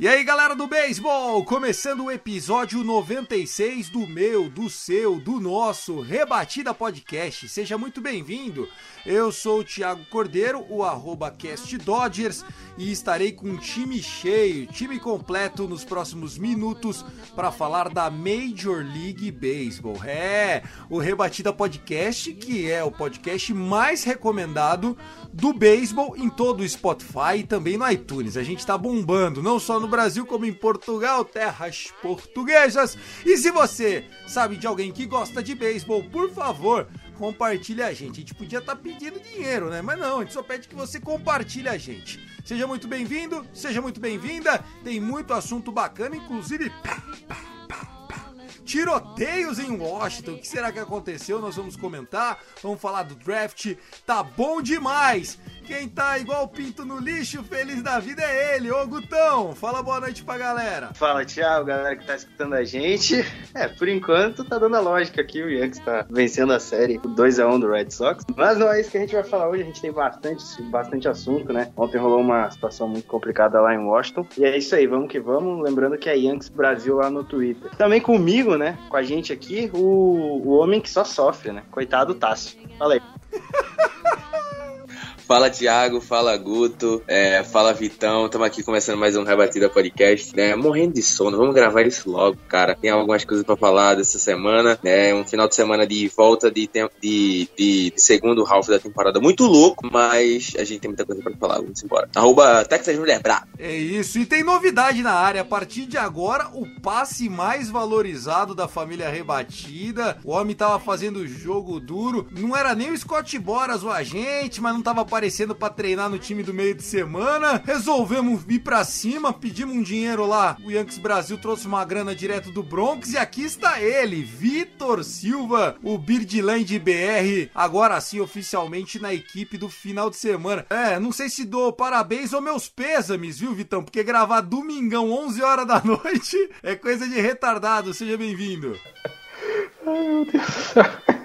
E aí, galera do beisebol, começando o episódio 96 do meu, do seu, do nosso Rebatida Podcast. Seja muito bem-vindo. Eu sou o Thiago Cordeiro, o arroba Cast Dodgers, e estarei com um time cheio, time completo nos próximos minutos para falar da Major League Baseball. É, o Rebatida Podcast, que é o podcast mais recomendado do beisebol em todo o Spotify e também no iTunes. A gente tá bombando, não só no Brasil como em Portugal, terras portuguesas. E se você sabe de alguém que gosta de beisebol, por favor, compartilhe a gente. A gente podia estar pedindo dinheiro, né? Mas não, a gente só pede que você compartilhe a gente. Seja muito bem-vindo, seja muito bem-vinda. Tem muito assunto bacana, inclusive tiroteios em Washington. O que será que aconteceu? Nós vamos comentar, vamos falar do draft. Tá bom demais! Quem tá igual pinto no lixo, feliz da vida é ele, ô Gutão. Fala boa noite pra galera. Fala, Thiago, galera que tá escutando a gente. É, por enquanto tá dando a lógica aqui, o Yankees tá vencendo a série 2x1 do Red Sox. Mas não é isso que a gente vai falar hoje, a gente tem bastante, bastante assunto, né? Ontem rolou uma situação muito complicada lá em Washington. E é isso aí, vamos que vamos. Lembrando que é Yankees Brasil lá no Twitter. Também comigo, né? Com a gente aqui, o, o homem que só sofre, né? Coitado Tássio. Fala aí. Fala Thiago, fala Guto, é, fala Vitão, estamos aqui começando mais um Rebatida Podcast, né? Morrendo de sono, vamos gravar isso logo, cara. Tem algumas coisas para falar dessa semana, né? Um final de semana de volta de, de, de, de segundo half da temporada muito louco, mas a gente tem muita coisa para falar, vamos embora. Arroba Texas Mulher. É isso, e tem novidade na área. A partir de agora, o passe mais valorizado da família rebatida. O homem tava fazendo jogo duro. Não era nem o Scott Boras o agente, mas não tava aparecendo pra treinar no time do meio de semana. Resolvemos ir pra cima, pedimos um dinheiro lá. O Yankees Brasil trouxe uma grana direto do Bronx e aqui está ele, Vitor Silva, o Birdland BR, agora sim oficialmente na equipe do final de semana. É, não sei se dou parabéns ou meus pêsames, viu, Vitão? Porque gravar domingão 11 horas da noite é coisa de retardado. Seja bem-vindo. Ai, meu Deus do céu.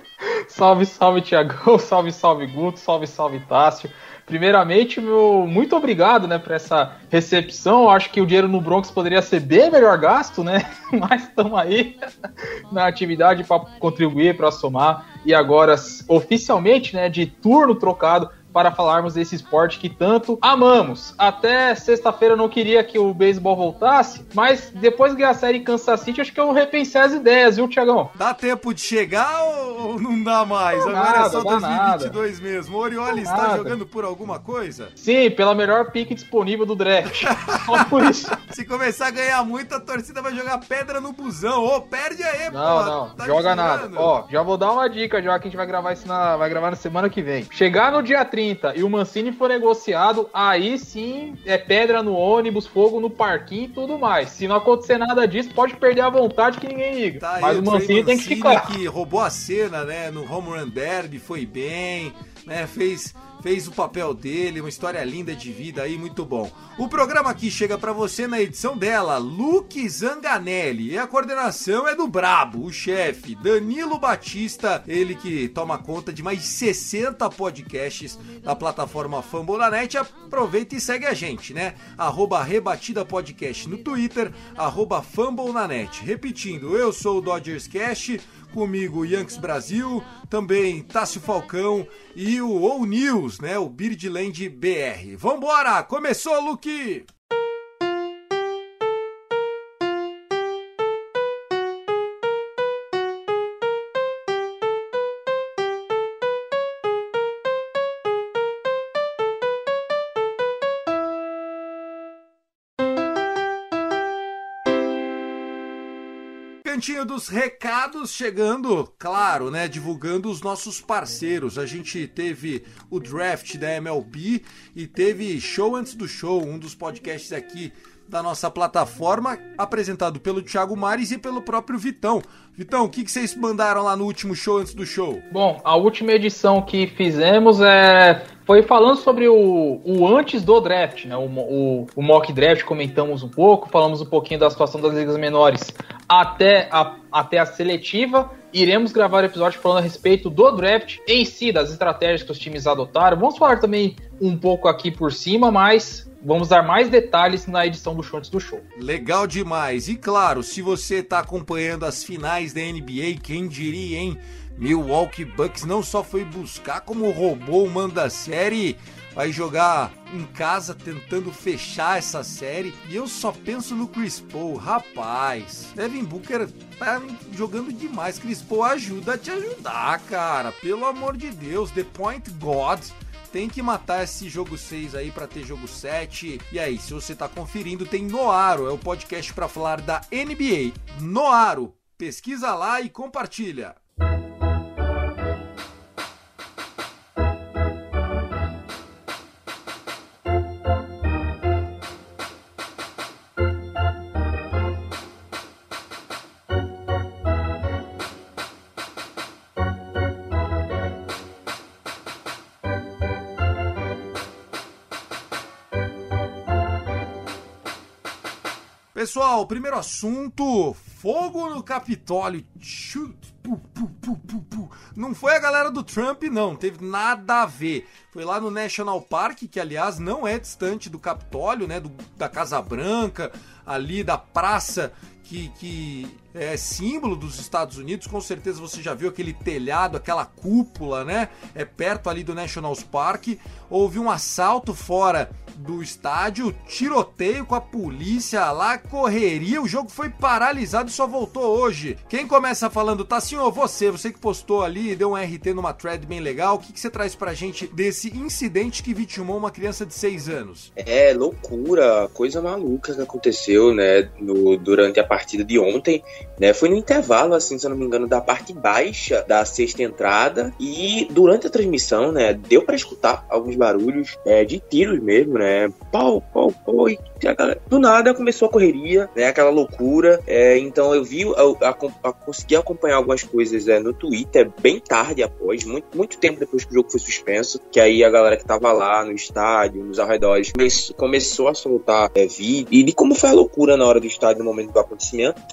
Salve, salve, Tiagão. Salve, salve, Guto. Salve, salve, Tássio. Primeiramente, meu, muito obrigado, né, por essa recepção. Acho que o dinheiro no Bronx poderia ser bem melhor gasto, né? Mas estamos aí na atividade para contribuir, para somar. E agora, oficialmente, né, de turno trocado para falarmos desse esporte que tanto amamos. Até sexta-feira eu não queria que o beisebol voltasse, mas depois que a série Kansas City, acho que eu repensei as ideias, viu, Tiagão? Dá tempo de chegar ou não dá mais? Não Agora nada, é só dá 2022 mesmo. O Orioli Dá está nada. jogando por alguma coisa? Sim, pela melhor pique disponível do draft. Só por isso. Se começar a ganhar muito, a torcida vai jogar pedra no busão. Ô, perde aí, Não, pô. não, Tá joga nada. Ó, já vou dar uma dica já que a gente vai gravar isso na, vai gravar na semana que vem. Chegar no dia 30 e o Mancini for negociado, aí sim é pedra no ônibus, fogo no parquinho e tudo mais. Se não acontecer nada disso, pode perder a vontade que ninguém liga. Tá Mas o Trey Mancini tem que Mancini, ficar. que roubou a cena, né, no Home Run Derby, foi bem, né, fez, fez o papel dele, uma história linda de vida aí, muito bom. O programa aqui chega pra você na edição dela, Luke Zanganelli, e a coordenação é do Brabo, o chefe, Danilo Batista, ele que toma conta de mais de 60 podcasts da plataforma Fambonanet, aproveita e segue a gente, né, arroba Rebatida Podcast no Twitter, arroba Fambonanet. Repetindo, eu sou o Dodgers Cash, comigo Yankees Brasil, também Tássio Falcão e o All News, né, o Birdland BR. Vambora, começou, Luke! Momentinho dos recados chegando, claro, né? Divulgando os nossos parceiros. A gente teve o draft da MLB e teve show antes do show, um dos podcasts aqui da nossa plataforma, apresentado pelo Thiago Mares e pelo próprio Vitão. Vitão, o que, que vocês mandaram lá no último show antes do show? Bom, a última edição que fizemos é foi falando sobre o, o antes do draft, né? O, o, o, mock draft, comentamos um pouco, falamos um pouquinho da situação das ligas menores até a, até a seletiva. Iremos gravar episódio falando a respeito do draft em si, das estratégias que os times adotaram. Vamos falar também um pouco aqui por cima, mas Vamos dar mais detalhes na edição do show antes do show. Legal demais. E claro, se você está acompanhando as finais da NBA, quem diria, hein? Milwaukee Bucks não só foi buscar, como roubou o mando da série. Vai jogar em casa tentando fechar essa série. E eu só penso no Chris Paul. Rapaz, Devin Booker tá jogando demais. Chris Paul ajuda a te ajudar, cara. Pelo amor de Deus. The Point God tem que matar esse jogo 6 aí para ter jogo 7. E aí, se você tá conferindo, tem Noaro, é o podcast para falar da NBA. Noaro, pesquisa lá e compartilha. Pessoal, primeiro assunto: fogo no Capitólio. Não foi a galera do Trump, não, teve nada a ver. Foi lá no National Park, que aliás não é distante do Capitólio, né? Do, da Casa Branca, ali da praça que, que é símbolo dos Estados Unidos. Com certeza você já viu aquele telhado, aquela cúpula, né? É perto ali do National Park. Houve um assalto fora do estádio, tiroteio com a polícia lá, correria, o jogo foi paralisado e só voltou hoje. Quem começa falando, tá senhor, você, você que postou ali, deu um RT numa thread bem legal, o que, que você traz pra gente desse incidente que vitimou uma criança de 6 anos? É, loucura, coisa maluca que aconteceu, né, no, durante a partida de ontem, né, foi no intervalo, assim, se eu não me engano, da parte baixa da sexta entrada e durante a transmissão, né, deu para escutar alguns barulhos é, de tiros mesmo, né? Pau, pau, pau. E do nada começou a correria, né? Aquela loucura. É, então eu vi, eu, a, consegui acompanhar algumas coisas é, no Twitter bem tarde após, muito, muito tempo depois que o jogo foi suspenso. Que aí a galera que tava lá no estádio, nos arredores, começou a soltar é, vídeo. E de como foi a loucura na hora do estádio, no momento do acontecimento.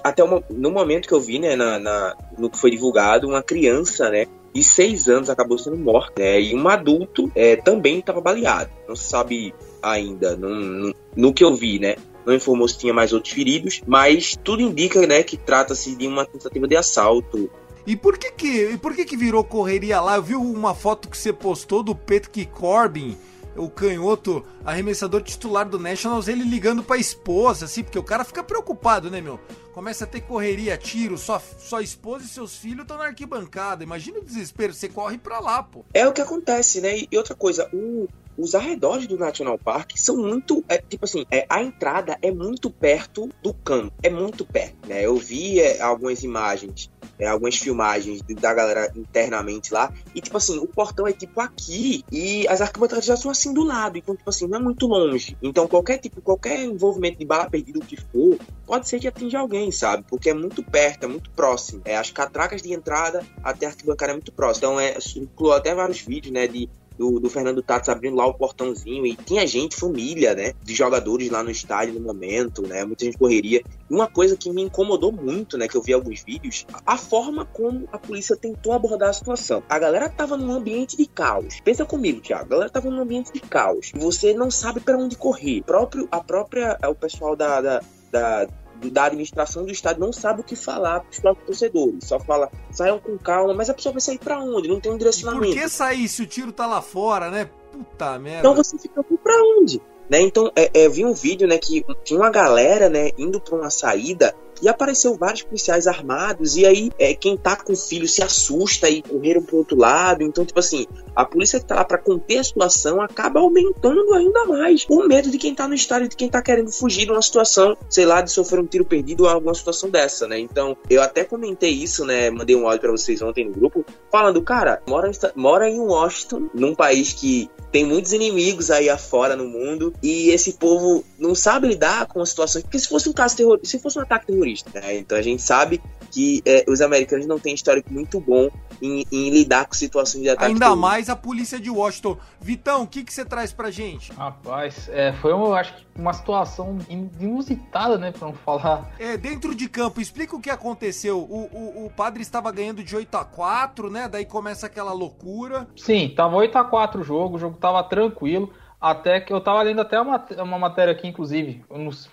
Até uma, no momento que eu vi, né, na, na, no que foi divulgado, uma criança, né, de seis anos acabou sendo morta, né? E um adulto é, também estava baleado. Não se sabe ainda, no, no que eu vi, né? Não informou se tinha mais outros feridos, mas tudo indica, né, que trata-se de uma tentativa de assalto. E por que que, por que que virou correria lá? Eu vi uma foto que você postou do Patrick Corbin, o canhoto arremessador titular do Nationals, ele ligando pra esposa, assim, porque o cara fica preocupado, né, meu? Começa a ter correria, tiro, sua, sua esposa e seus filhos estão na arquibancada. Imagina o desespero, você corre pra lá, pô. É o que acontece, né? E outra coisa, o, os arredores do National Park são muito. É, tipo assim, é, a entrada é muito perto do campo. É muito perto, né? Eu vi é, algumas imagens, é, algumas filmagens da galera internamente lá. E, tipo assim, o portão é tipo aqui e as arquibancadas já são assim do lado. Então, tipo assim, não é muito longe. Então, qualquer tipo, qualquer envolvimento de bala perdida, o que for, pode ser que atinja alguém, sabe? Porque é muito perto, é muito próximo. É, as catracas de entrada até a arquibancada é muito próximo. Então, é, incluo até vários vídeos, né, de do, do Fernando Tatos abrindo lá o portãozinho e tinha gente, família, né? De jogadores lá no estádio no momento, né? Muita gente correria. Uma coisa que me incomodou muito, né? Que eu vi alguns vídeos, a forma como a polícia tentou abordar a situação. A galera tava num ambiente de caos. Pensa comigo, Thiago. A galera tava num ambiente de caos. Você não sabe para onde correr. próprio, a própria, o pessoal da, da, da da administração do estádio não sabe o que falar para os próprios torcedores. Só fala, saiam com calma, mas a pessoa vai sair para onde? Não tem um direcionamento. Por que sair se o tiro tá lá fora, né? Puta merda. Então você fica para onde? Né? Então, é, é, vi um vídeo, né, que tinha uma galera, né, indo para uma saída e apareceu vários policiais armados, e aí é, quem tá com o filho se assusta e correram pro outro lado. Então, tipo assim, a polícia que tá lá pra conter a situação acaba aumentando ainda mais o medo de quem tá no estádio, de quem tá querendo fugir de uma situação, sei lá, de sofrer um tiro perdido ou alguma situação dessa, né? Então, eu até comentei isso, né? Mandei um áudio pra vocês ontem no grupo, falando, cara, mora, mora em Washington, num país que tem muitos inimigos aí afora no mundo e esse povo não sabe lidar com a situação. Porque se fosse um caso terrorista, se fosse um ataque terrorista, né? Então a gente sabe que é, os americanos não têm histórico muito bom em, em, lidar com situações de ataque Ainda terrorista. mais a polícia de Washington. Vitão, o que, que você traz pra gente? Rapaz, é, foi, eu acho que uma situação inusitada, né? Pra não falar. É, dentro de campo, explica o que aconteceu. O, o, o padre estava ganhando de 8 a 4 né? Daí começa aquela loucura. Sim, tava 8 a 4 o jogo, o jogo tava tranquilo. Até que eu tava lendo até uma, uma matéria aqui, inclusive.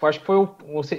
acho que foi o,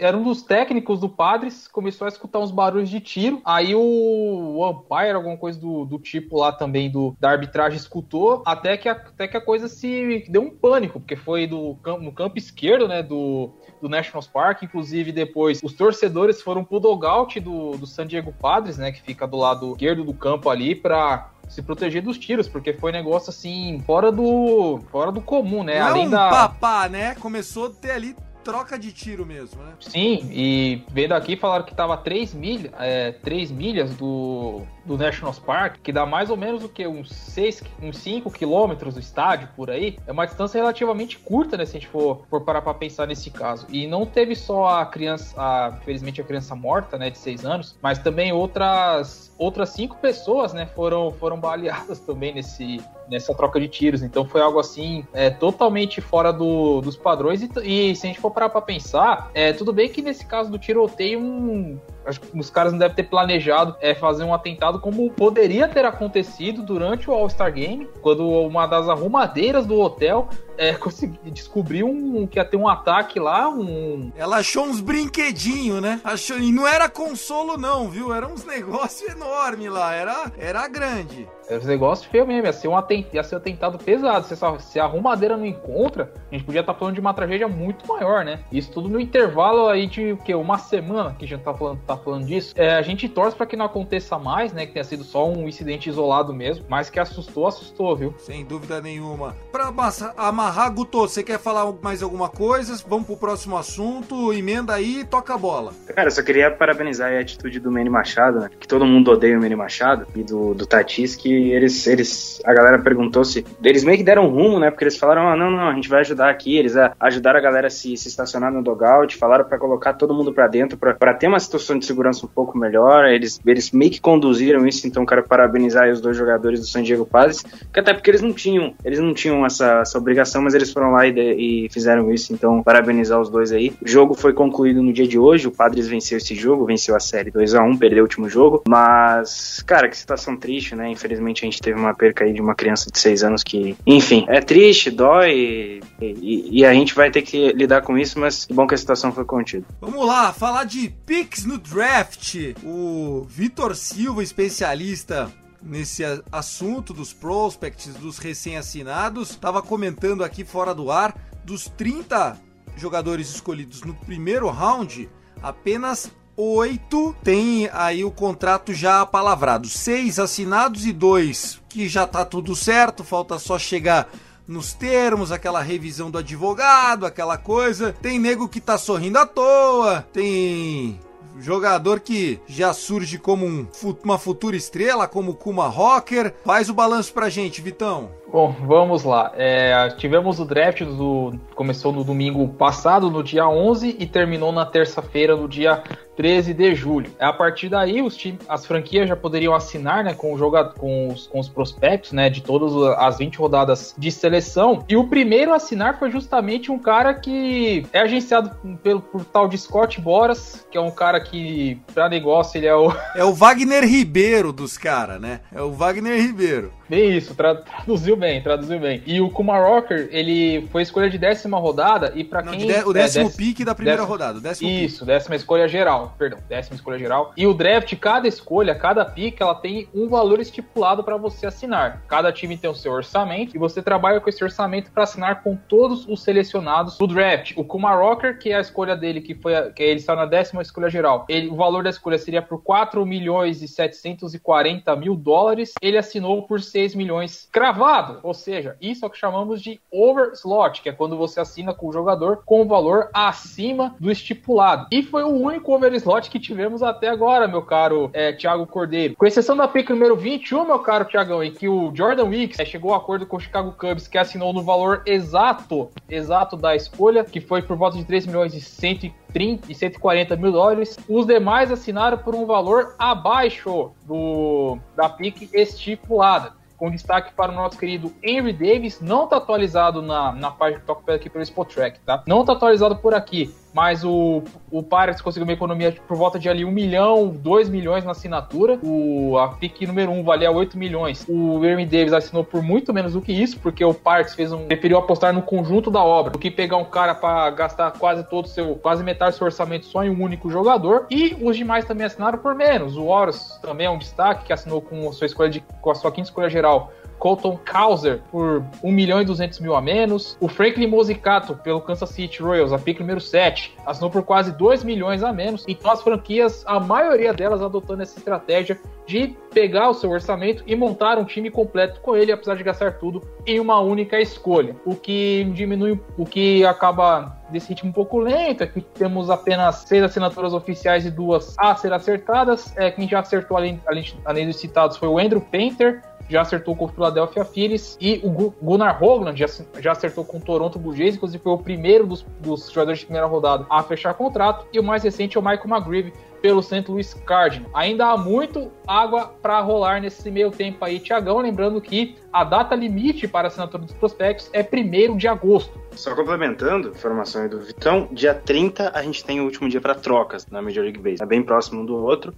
Era um dos técnicos do Padres, começou a escutar uns barulhos de tiro. Aí o, o umpire, alguma coisa do, do tipo lá também do, da arbitragem, escutou. Até que, a, até que a coisa se deu um pânico, porque foi do, no campo esquerdo, né? Do, do National Park. Inclusive, depois os torcedores foram pro dogout do, do San Diego Padres, né? Que fica do lado esquerdo do campo ali, pra se proteger dos tiros, porque foi negócio assim, fora do fora do comum, né? Não Além é um da papá, né? Começou a ter ali troca de tiro mesmo, né? Sim, e vendo aqui falaram que tava 3 milhas, é, 3 milhas do, do National Park, que dá mais ou menos o que? Uns 6, uns 5 quilômetros do estádio, por aí. É uma distância relativamente curta, né? Se a gente for, for parar pra pensar nesse caso. E não teve só a criança, a, infelizmente a criança morta, né? De 6 anos, mas também outras outras cinco pessoas, né, foram, foram baleadas também nesse, nessa troca de tiros. Então foi algo assim, é, totalmente fora do, dos padrões. E, e, se a gente for parar pra pensar, é, tudo bem que nesse caso do tiroteio, um, acho que os caras não devem ter planejado é, fazer um atentado como poderia ter acontecido durante o All-Star Game, quando uma das arrumadeiras do hotel é, descobriu um, que ia ter um ataque lá, um... Ela achou uns brinquedinhos, né? Achou, e não era consolo não, viu? Era uns negócios enormes lá, era, era grande. Os negócios feio mesmo, ia ser, um atent... ia ser um atentado pesado. Se, essa... Se a arrumadeira não encontra, a gente podia estar tá falando de uma tragédia muito maior, né? Isso tudo no intervalo aí de o quê? Uma semana que a gente tá falando, tá falando disso. É, a gente torce para que não aconteça mais, né? Que tenha sido só um incidente isolado mesmo, mas que assustou, assustou, viu? Sem dúvida nenhuma. Pra amarrar, Guto, você quer falar mais alguma coisa? Vamos pro próximo assunto, emenda aí e toca a bola. Cara, eu só queria parabenizar a atitude do Manny Machado, né? Que todo mundo odeia o Manny Machado e do, do Tatis, que eles, eles, a galera perguntou se, eles meio que deram rumo, né, porque eles falaram, ah, não, não, a gente vai ajudar aqui, eles a, ajudaram a galera a se, se estacionar no dogout, falaram para colocar todo mundo para dentro, para ter uma situação de segurança um pouco melhor, eles, eles meio que conduziram isso, então quero parabenizar os dois jogadores do San Diego Padres, que até porque eles não tinham, eles não tinham essa, essa obrigação, mas eles foram lá e, e fizeram isso, então parabenizar os dois aí. O jogo foi concluído no dia de hoje, o Padres venceu esse jogo, venceu a série 2 a 1 perdeu o último jogo, mas, cara, que situação triste, né, infelizmente a gente teve uma perca aí de uma criança de 6 anos que, enfim, é triste, dói e, e, e, a gente vai ter que lidar com isso, mas que bom que a situação foi contida. Vamos lá, falar de picks no draft. O Vitor Silva, especialista nesse assunto dos prospects, dos recém-assinados, estava comentando aqui fora do ar dos 30 jogadores escolhidos no primeiro round, apenas oito tem aí o contrato já palavrado. Seis assinados e dois que já tá tudo certo, falta só chegar nos termos, aquela revisão do advogado, aquela coisa. Tem nego que tá sorrindo à toa, tem jogador que já surge como um, uma futura estrela, como Kuma Rocker. Faz o balanço pra gente, Vitão. Bom, vamos lá. É, tivemos o draft do começou no domingo passado, no dia 11, e terminou na terça-feira, no dia 13 de julho. A partir daí, os time, as franquias já poderiam assinar né, com, o jogador, com, os, com os prospectos né, de todas as 20 rodadas de seleção. E o primeiro a assinar foi justamente um cara que é agenciado pelo, por tal de Scott Boras, que é um cara que, para negócio, ele é o. É o Wagner Ribeiro dos caras, né? É o Wagner Ribeiro. Bem isso, tra traduziu bem, traduziu bem. E o Kuma Rocker, ele foi escolha de décima rodada e para quem... O décimo é, pique da primeira décimo, rodada. Décimo isso, pique. décima escolha geral, perdão, décima escolha geral. E o draft, cada escolha, cada pique, ela tem um valor estipulado para você assinar. Cada time tem o seu orçamento e você trabalha com esse orçamento para assinar com todos os selecionados do draft. O Kuma Rocker, que é a escolha dele, que foi a, que ele está na décima escolha geral, ele, o valor da escolha seria por 4 milhões e 740 mil dólares. Ele assinou por 6 milhões cravado, ou seja, isso é o que chamamos de overslot, que é quando você assina com o jogador com o valor acima do estipulado. E foi o único overslot que tivemos até agora, meu caro é, Thiago Cordeiro. Com exceção da pick número 21, meu caro Thiagão, em que o Jordan Weeks é, chegou a acordo com o Chicago Cubs, que assinou no valor exato, exato da escolha, que foi por volta de 3 milhões e 130 e 140 mil dólares. Os demais assinaram por um valor abaixo do da pick estipulada com destaque para o nosso querido Henry Davis, não está atualizado na, na página que toca aqui pelo Spotrack, tá? Não está atualizado por aqui, mas o, o Pirates conseguiu uma economia por volta de ali 1 milhão, 2 milhões na assinatura. O, a pique número 1 valia 8 milhões. O Henry Davis assinou por muito menos do que isso, porque o Pirates fez um, preferiu apostar no conjunto da obra do que pegar um cara para gastar quase todo seu, quase metade do seu orçamento só em um único jogador. E os demais também assinaram por menos. O Horus também é um destaque, que assinou com a sua escolha de, com a sua quinta escolha geral Colton Cowser por 1 milhão e 200 mil a menos. O Franklin Mosicato pelo Kansas City Royals, a pick número 7, assinou por quase 2 milhões a menos. Então as franquias, a maioria delas adotando essa estratégia de pegar o seu orçamento e montar um time completo com ele, apesar de gastar tudo em uma única escolha. O que diminui, o que acaba desse ritmo um pouco lento, é que temos apenas seis assinaturas oficiais e duas a ser acertadas. É, quem já acertou, além, além, além dos citados, foi o Andrew Painter, já acertou com o Philadelphia Phillies e o Gunnar Hoagland já, já acertou com o Toronto Blue Jays, inclusive foi o primeiro dos, dos jogadores de primeira rodada a fechar contrato e o mais recente é o Michael McGreevy pelo St. Louis Cardinals. Ainda há muito água para rolar nesse meio tempo aí, Tiagão. Lembrando que a data limite para assinatura dos prospectos é 1 de agosto. Só complementando a informação aí do Vitão, dia 30 a gente tem o último dia para trocas na Major League Baseball. É bem próximo um do outro.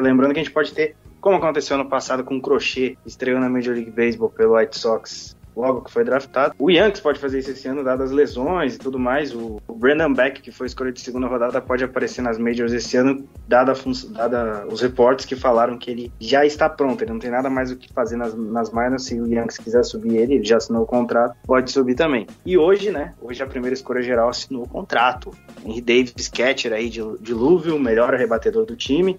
Lembrando que a gente pode ter como aconteceu no passado com o Crochet, estreou na Major League Baseball pelo White Sox logo que foi draftado. O Yankees pode fazer isso esse ano, dadas as lesões e tudo mais. O, Brandon Beck, que foi escolhido de segunda rodada, pode aparecer nas Majors esse ano, dada, dada os reportes que falaram que ele já está pronto, ele não tem nada mais o que fazer nas, nas minors. Se o Yankees quiser subir ele, ele já assinou o contrato, pode subir também. E hoje, né, hoje a primeira escolha geral assinou o contrato. Henry Davis, catcher aí de, de Louisville, melhor rebatedor do time,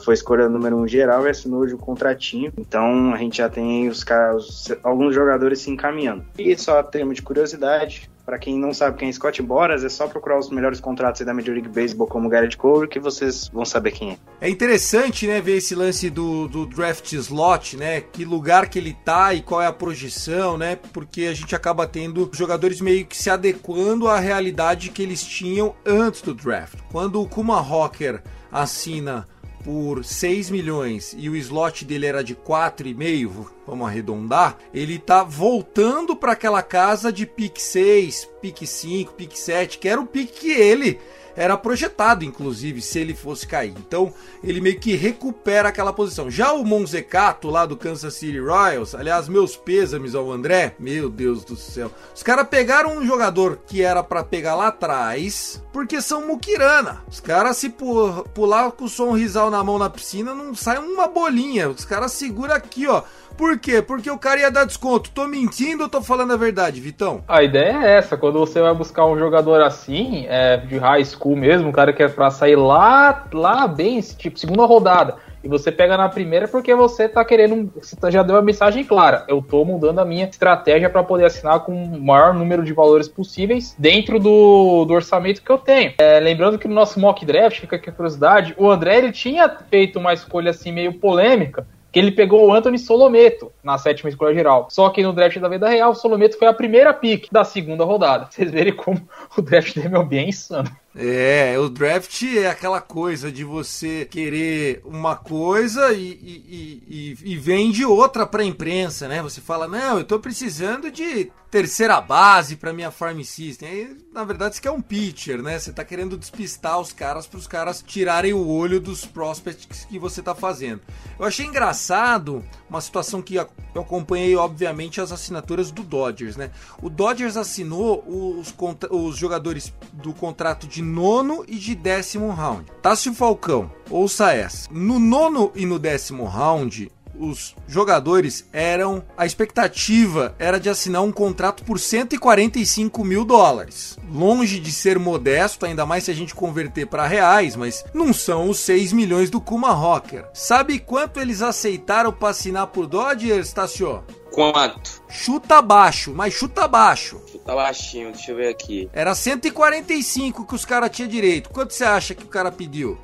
foi escolha número um geral e assinou hoje o contratinho. Então a gente já tem os, os alguns jogadores se encaminhando. E só termo de curiosidade, para quem não sabe quem é Scott Boras, é só procurar os melhores contratos da Major League Baseball como Garrett Cole que vocês vão saber quem é. É interessante, né, ver esse lance do, do draft slot, né, que lugar que ele tá e qual é a projeção, né, porque a gente acaba tendo jogadores meio que se adequando à realidade que eles tinham antes do draft. Quando o Kuma Rocker assina por 6 milhões e o slot dele era de 4,5, vamos arredondar, ele tá voltando para aquela casa de pick 6, pick 5, pick 7, que era o pick que ele era projetado, inclusive, se ele fosse cair. Então, ele meio que recupera aquela posição. Já o Monzecato, lá do Kansas City Royals, aliás, meus pêsames ao André, meu Deus do céu. Os caras pegaram um jogador que era para pegar lá atrás, porque são muquirana. Os caras, se pular com o sorrisal na mão na piscina, não sai uma bolinha. Os caras seguram aqui, ó. Por quê? Porque o cara ia dar desconto. Tô mentindo ou tô falando a verdade, Vitão? A ideia é essa. Quando você vai buscar um jogador assim, é, de high school mesmo, um cara que é pra sair lá, lá bem, tipo, segunda rodada, e você pega na primeira porque você tá querendo. Você tá, já deu a mensagem clara. Eu tô mudando a minha estratégia para poder assinar com o maior número de valores possíveis dentro do, do orçamento que eu tenho. É, lembrando que no nosso mock draft, fica aqui a curiosidade, o André ele tinha feito uma escolha assim meio polêmica que ele pegou o Anthony Solometo na sétima escolha geral. Só que no draft da vida real, o Solometo foi a primeira pick da segunda rodada. Vocês verem como o draft dele é bem insano. É, o draft é aquela coisa de você querer uma coisa e, e, e, e vende outra pra imprensa, né? Você fala, não, eu tô precisando de terceira base para minha farm system. Aí, na verdade, você quer um pitcher, né? Você tá querendo despistar os caras para os caras tirarem o olho dos prospects que você tá fazendo. Eu achei engraçado uma situação que eu acompanhei, obviamente, as assinaturas do Dodgers, né? O Dodgers assinou os, os jogadores do contrato de nono e de décimo round. Tássio Falcão, ouça essa. No nono e no décimo round, os jogadores eram. A expectativa era de assinar um contrato por 145 mil dólares. Longe de ser modesto, ainda mais se a gente converter para reais, mas não são os 6 milhões do Kuma Rocker. Sabe quanto eles aceitaram para assinar por Dodgers, Tassio? Quanto? Chuta baixo, mas chuta baixo. Chuta baixinho, deixa eu ver aqui. Era 145 que os caras tinham direito. Quanto você acha que o cara pediu?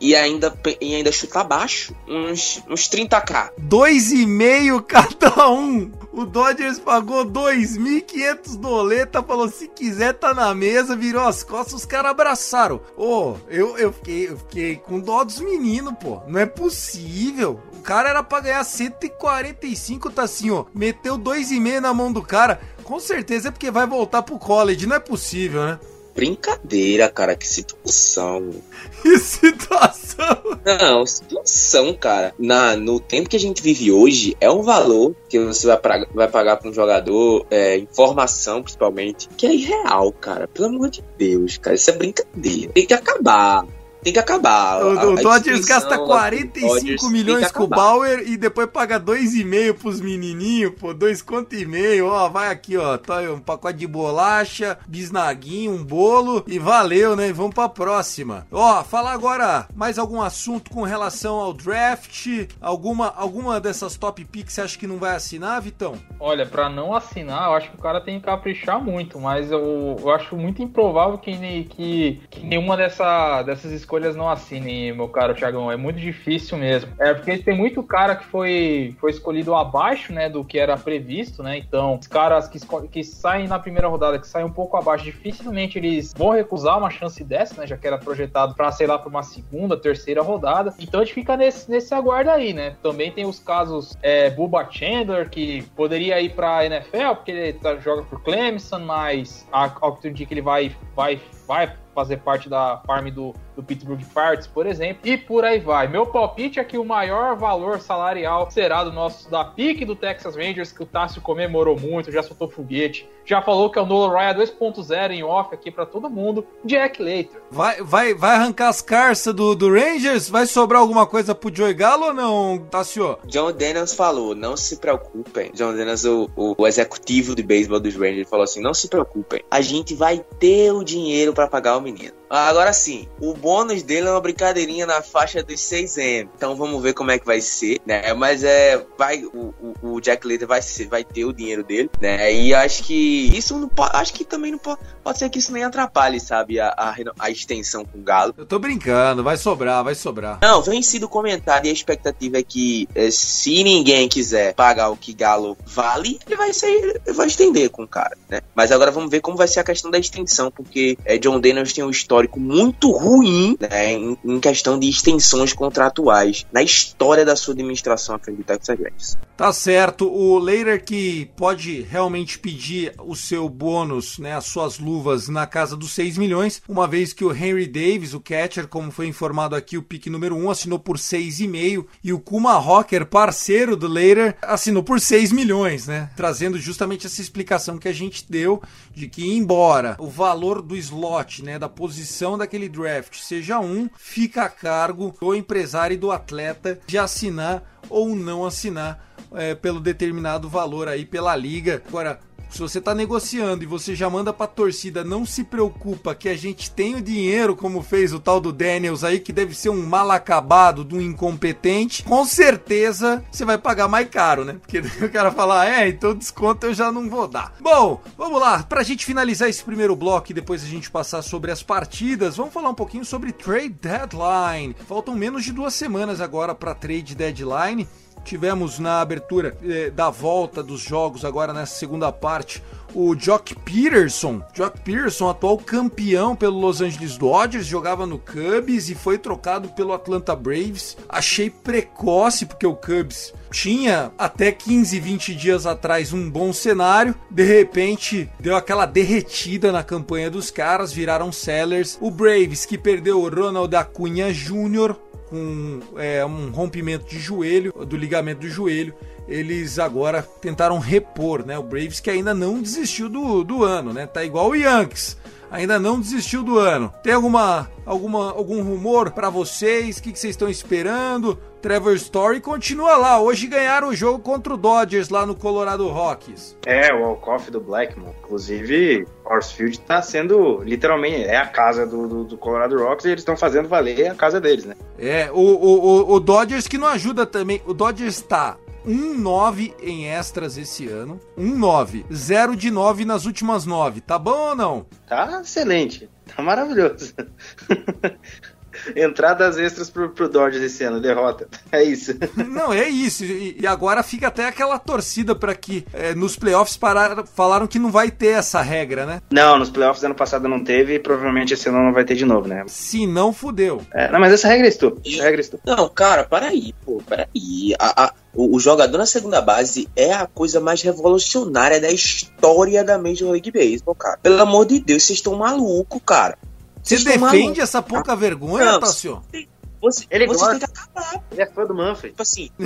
E ainda, e ainda chutar baixo, uns, uns 30k. 2,5 cada um. O Dodgers pagou 2.500 doleta, falou: se quiser tá na mesa, virou as costas, os caras abraçaram. Ô, oh, eu, eu, fiquei, eu fiquei com dó dos meninos, pô. Não é possível. O cara era pra ganhar 145, tá assim, ó. Meteu 2,5 na mão do cara. Com certeza é porque vai voltar pro college, não é possível, né? Brincadeira, cara, que situação. Que situação? Não, situação, cara. Na, no tempo que a gente vive hoje, é um valor que você vai, pra, vai pagar para um jogador, é, informação principalmente, que é irreal, cara. Pelo amor de Deus, cara. Isso é brincadeira. Tem que acabar tem que acabar. O, o Dodgers gasta 45 Dodgers milhões com o Bauer e depois paga 2,5 pros menininhos, pô, dois conto e meio, ó, vai aqui, ó, tá um pacote de bolacha, bisnaguinho, um bolo e valeu, né? E vamos pra próxima. Ó, falar agora mais algum assunto com relação ao draft, alguma alguma dessas top picks você acha que não vai assinar, Vitão? Olha, para não assinar, eu acho que o cara tem que caprichar muito, mas eu, eu acho muito improvável que, que, que nenhuma dessa, dessas escolhas escolhas não assinem, meu caro Thiagão. É muito difícil mesmo. É porque tem muito cara que foi, foi escolhido abaixo, né, do que era previsto, né? Então, os caras que, que saem na primeira rodada, que saem um pouco abaixo, dificilmente eles vão recusar uma chance dessa, né? Já que era projetado para sei lá, para uma segunda, terceira rodada. Então a gente fica nesse, nesse aguardo aí, né? Também tem os casos é, Bubba Chandler, que poderia ir para NFL, porque ele tá, joga por Clemson, mas a, ao que indica que ele vai, vai, vai fazer parte da farm do, do Pittsburgh Pirates, por exemplo, e por aí vai. Meu palpite é que o maior valor salarial será do nosso da pique do Texas Rangers, que o Tássio comemorou muito, já soltou foguete, já falou que é o Nolan Ryan 2.0 em off aqui para todo mundo, Jack Leiter. Vai, vai, vai arrancar as carças do, do Rangers? Vai sobrar alguma coisa pro Joey Gallo ou não, Tássio? John Daniels falou, não se preocupem. John Daniels, o, o, o executivo de beisebol dos Rangers, falou assim, não se preocupem, a gente vai ter o dinheiro para pagar o menino. Agora sim, o bônus dele é uma brincadeirinha na faixa dos 6M. Então vamos ver como é que vai ser, né? Mas é, vai, o, o, Jack Leiter vai, vai ter o dinheiro dele, né? E acho que isso não pode, acho que também não pode, pode ser que isso nem atrapalhe, sabe, a, a, a extensão com o Galo. Eu tô brincando, vai sobrar, vai sobrar. Não, vem sido comentado e a expectativa é que é, se ninguém quiser pagar o que Galo vale, ele vai sair, vai estender com o cara, né? Mas agora vamos ver como vai ser a questão da extensão, porque é, John Daniels tem um histórico muito ruim, né, em, em questão de extensões contratuais na história da sua administração à frente do Texas Rangers. Tá certo, o Leiter que pode realmente pedir o seu bônus, né, as suas luvas na casa dos 6 milhões, uma vez que o Henry Davis, o catcher, como foi informado aqui, o pique número 1, assinou por 6,5 e o Kuma Rocker, parceiro do Leiter, assinou por 6 milhões, né, trazendo justamente essa explicação que a gente deu de que embora o valor do slot, né, da posição daquele draft seja um, fica a cargo do empresário e do atleta de assinar ou não assinar é, pelo determinado valor aí pela liga. Agora, se você está negociando e você já manda para a torcida, não se preocupa que a gente tem o dinheiro, como fez o tal do Daniels aí, que deve ser um mal acabado, de um incompetente, com certeza você vai pagar mais caro, né? Porque o cara falar, é, então desconto eu já não vou dar. Bom, vamos lá, para a gente finalizar esse primeiro bloco e depois a gente passar sobre as partidas, vamos falar um pouquinho sobre trade deadline. Faltam menos de duas semanas agora para trade deadline tivemos na abertura eh, da volta dos jogos agora nessa segunda parte o Jock Peterson. Jock Peterson, atual campeão pelo Los Angeles Dodgers, jogava no Cubs e foi trocado pelo Atlanta Braves. Achei precoce porque o Cubs tinha até 15, 20 dias atrás um bom cenário, de repente deu aquela derretida na campanha dos caras, viraram sellers. O Braves que perdeu o Ronald Acunha Jr. com é, um rompimento de joelho, do ligamento do joelho eles agora tentaram repor, né? O Braves que ainda não desistiu do, do ano, né? Tá igual o Yankees, ainda não desistiu do ano. Tem alguma, alguma algum rumor para vocês? O que, que vocês estão esperando? Trevor Story continua lá. Hoje ganharam o jogo contra o Dodgers lá no Colorado Rockies. É, o walk-off do Blackmon. Inclusive, Horsfield tá sendo literalmente é a casa do, do, do Colorado Rockies e eles estão fazendo valer a casa deles, né? É, o, o, o, o Dodgers que não ajuda também. O Dodgers tá 1-9 em extras esse ano. 1-9. 0 de 9 nas últimas 9. Tá bom ou não? Tá excelente. Tá maravilhoso. Entradas extras pro, pro Dodgers esse ano, derrota. É isso. Não, é isso. E, e agora fica até aquela torcida para que é, nos playoffs parar, falaram que não vai ter essa regra, né? Não, nos playoffs ano passado não teve e provavelmente esse ano não vai ter de novo, né? Se não, fudeu. É, não, mas essa regra é estúpida. Essa regra é estúpida. Não, cara, para aí, pô, para aí. A, a, o, o jogador na segunda base é a coisa mais revolucionária da história da Major League Baseball, cara. Pelo amor de Deus, vocês estão malucos, cara. Você defende essa pouca vergonha, Tassio? Você, Ele você gosta. tem que acabar. Ele é fã do Manfred. Tipo assim,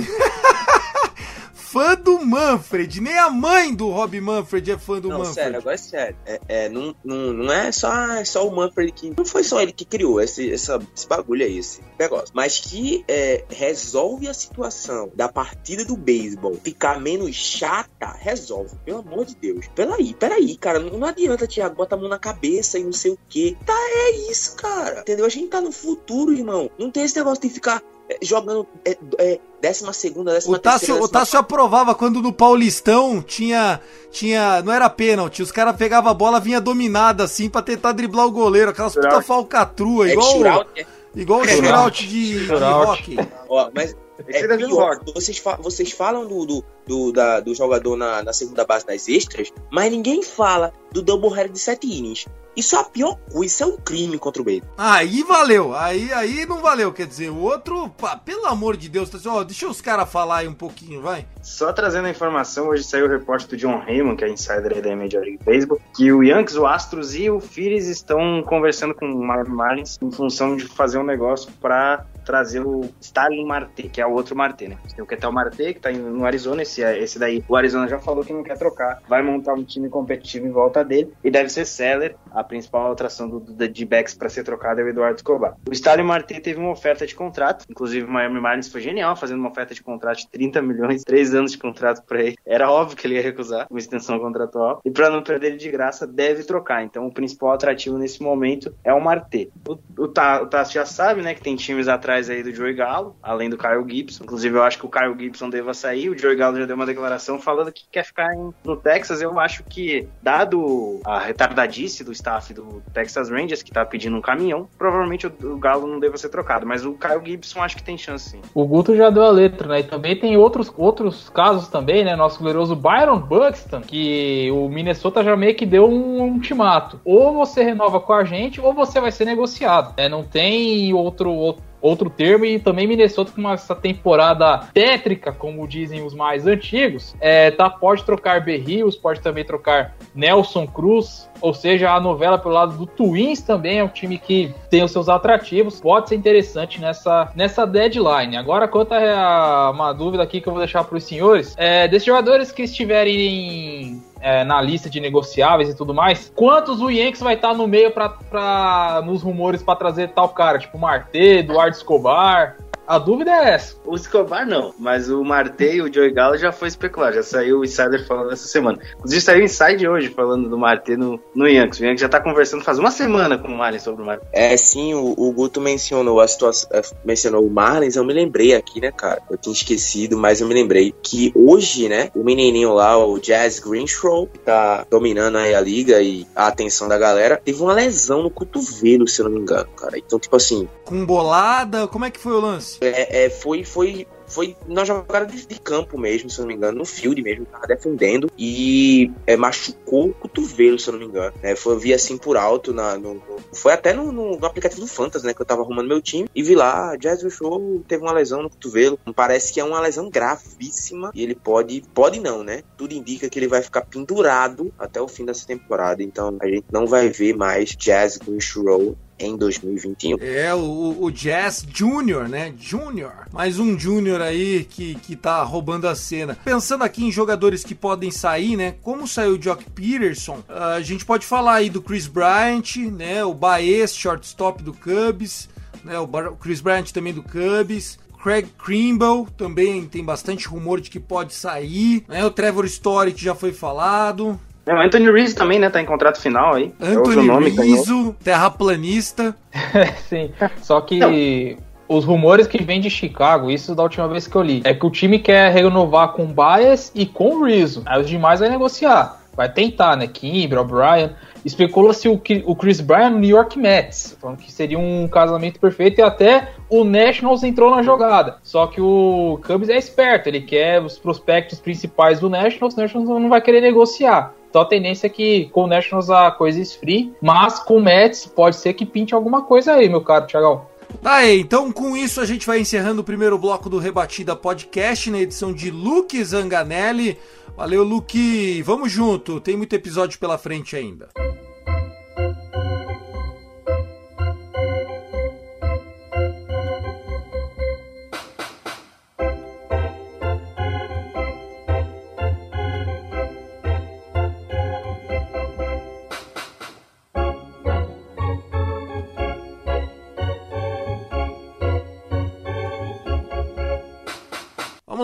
Fã do Manfred. Nem a mãe do Rob Manfred é fã do não, Manfred. sério, agora é sério. É, é, não, não, não é só, é só o Manfred que. Não foi só ele que criou esse, essa, esse bagulho aí, esse negócio. Mas que é, resolve a situação da partida do beisebol ficar menos chata, resolve. Pelo amor de Deus. Peraí, peraí, cara. Não, não adianta, Thiago, bota a mão na cabeça e não sei o quê. Tá, é isso, cara. Entendeu? A gente tá no futuro, irmão. Não tem esse negócio de ficar jogando é, é, décima segunda, décima O Tássio, terceira, o aprovava quando no Paulistão tinha. tinha não era pênalti, os caras pegavam a bola, vinha dominada assim pra tentar driblar o goleiro, aquelas puta falcatrua, É igual, shootout, né? igual o Shootout. shootout de, de hockey. Ó, mas é pior, vocês, fa- vocês falam do, do, do, da- do jogador na, na segunda base das extras, mas ninguém fala do doubleheader de sete innings. Isso é a pior coisa, isso é um crime contra o Baby. Aí valeu, aí, aí não valeu, quer dizer, o outro, pá, pelo amor de Deus, Tássio, ó, deixa os caras falar aí um pouquinho, vai. Só trazendo a informação, hoje saiu o reporte do John Heyman, que é insider aí da Major League Baseball, que o Yankees, o Astros e o Phillies estão conversando com o Marlins em função de fazer um negócio para trazer o Starling Marte, que é o outro Marte, né? Tem o Ketel Marte, que tá no Arizona, esse, esse daí, o Arizona já falou que não quer trocar, vai montar um time competitivo em volta dele, e deve ser seller, a principal atração do, do D-backs para ser trocado é o Eduardo Escobar. O Starling Marte teve uma oferta de contrato, inclusive o Miami Marlins foi genial, fazendo uma oferta de contrato de 30 milhões, 3 anos de contrato para ele. Era óbvio que ele ia recusar uma extensão contratual, e para não perder ele de graça, deve trocar. Então o principal atrativo nesse momento é o Marte. O, o, o Tassi já sabe, né, que tem times atrás aí do Joey Gallo, além do Kyle Gibson. Inclusive, eu acho que o Kyle Gibson deva sair. O Joey Gallo já deu uma declaração falando que quer ficar em- no Texas. Eu acho que, dado a retardadice do staff do Texas Rangers, que tá pedindo um caminhão, provavelmente o, o Galo não deva ser trocado. Mas o Kyle Gibson acho que tem chance sim. O Guto já deu a letra, né? E também tem outros, outros casos também, né? Nosso glorioso Byron Buxton, que o Minnesota já meio que deu um ultimato. Ou você renova com a gente, ou você vai ser negociado. É, não tem outro, outro, outro termo. E também Minnesota com essa temporada tétrica, como dizem os mais antigos, é, tá, pode trocar Berrios, pode também trocar Nelson Cruz. Ou seja, a novela pelo lado do Twins também é um time que tem os seus atrativos. Pode ser interessante nessa, nessa deadline. Agora, quanto a uma dúvida aqui que eu vou deixar para os senhores, é, desses jogadores que estiverem é, na lista de negociáveis e tudo mais, quantos o Yankees vai estar no meio para nos rumores para trazer tal cara? Tipo Marte, Eduardo Escobar. A dúvida é essa. O Escobar não, mas o Marte e o Joey Gallo já foi especular, já saiu o Insider falando essa semana. Inclusive saiu o Inside hoje falando do Marte no, no Yankees. O Yankees já tá conversando faz uma semana com o Marlins sobre o Marte. É, sim, o, o Guto mencionou a situação, eh, mencionou o Marlins, eu me lembrei aqui, né, cara? Eu tinha esquecido, mas eu me lembrei que hoje, né, o menininho lá, o Jazz Greenshaw, que tá dominando aí a liga e a atenção da galera, teve uma lesão no cotovelo, se eu não me engano, cara. Então, tipo assim, Com bolada, como é que foi o lance? É, é, foi, foi, foi na jogada de, de, campo mesmo, se não me engano, no field mesmo, tava defendendo e é, machucou o cotovelo, se não me engano. É, foi, eu vi assim por alto, na, no, foi até no, no, no, aplicativo do Fantasy, né, que eu tava arrumando meu time e vi lá, Jazz Show teve uma lesão no cotovelo, parece que é uma lesão gravíssima e ele pode, pode não, né? Tudo indica que ele vai ficar pendurado até o fim dessa temporada, então a gente não vai ver mais Jazz Show em 2021. É, o, o Jazz Junior, né? Junior. Mais um Junior aí que, que tá roubando a cena. Pensando aqui em jogadores que podem sair, né? Como saiu o Jock Peterson, a gente pode falar aí do Chris Bryant, né? O Baez, shortstop do Cubs, né? O Chris Bryant também do Cubs. Craig Krimble também tem bastante rumor de que pode sair. Né? O Trevor Story que já foi falado. É, o Anthony Rizzo também, né? Tá em contrato final aí. É Anthony é Rizzo, terraplanista. Sim, só que... Não os rumores que vêm de Chicago, isso da última vez que eu li, é que o time quer renovar com Bias e com Rizzo. Aí os demais vai negociar. Vai tentar, né? Kimber, O'Brien. Especula-se o, o Chris Bryan no New York Mets, falando que seria um casamento perfeito e até o Nationals entrou na jogada. Só que o Cubs é esperto, ele quer os prospectos principais do Nationals, o Nationals não vai querer negociar. Então a tendência é que com o Nationals a coisa esfrie, mas com o Mets pode ser que pinte alguma coisa aí, meu caro Thiagão. Aí, então com isso a gente vai encerrando o primeiro bloco do Rebatida Podcast na edição de Luke Zanganelli. Valeu, Luke. Vamos junto, tem muito episódio pela frente ainda.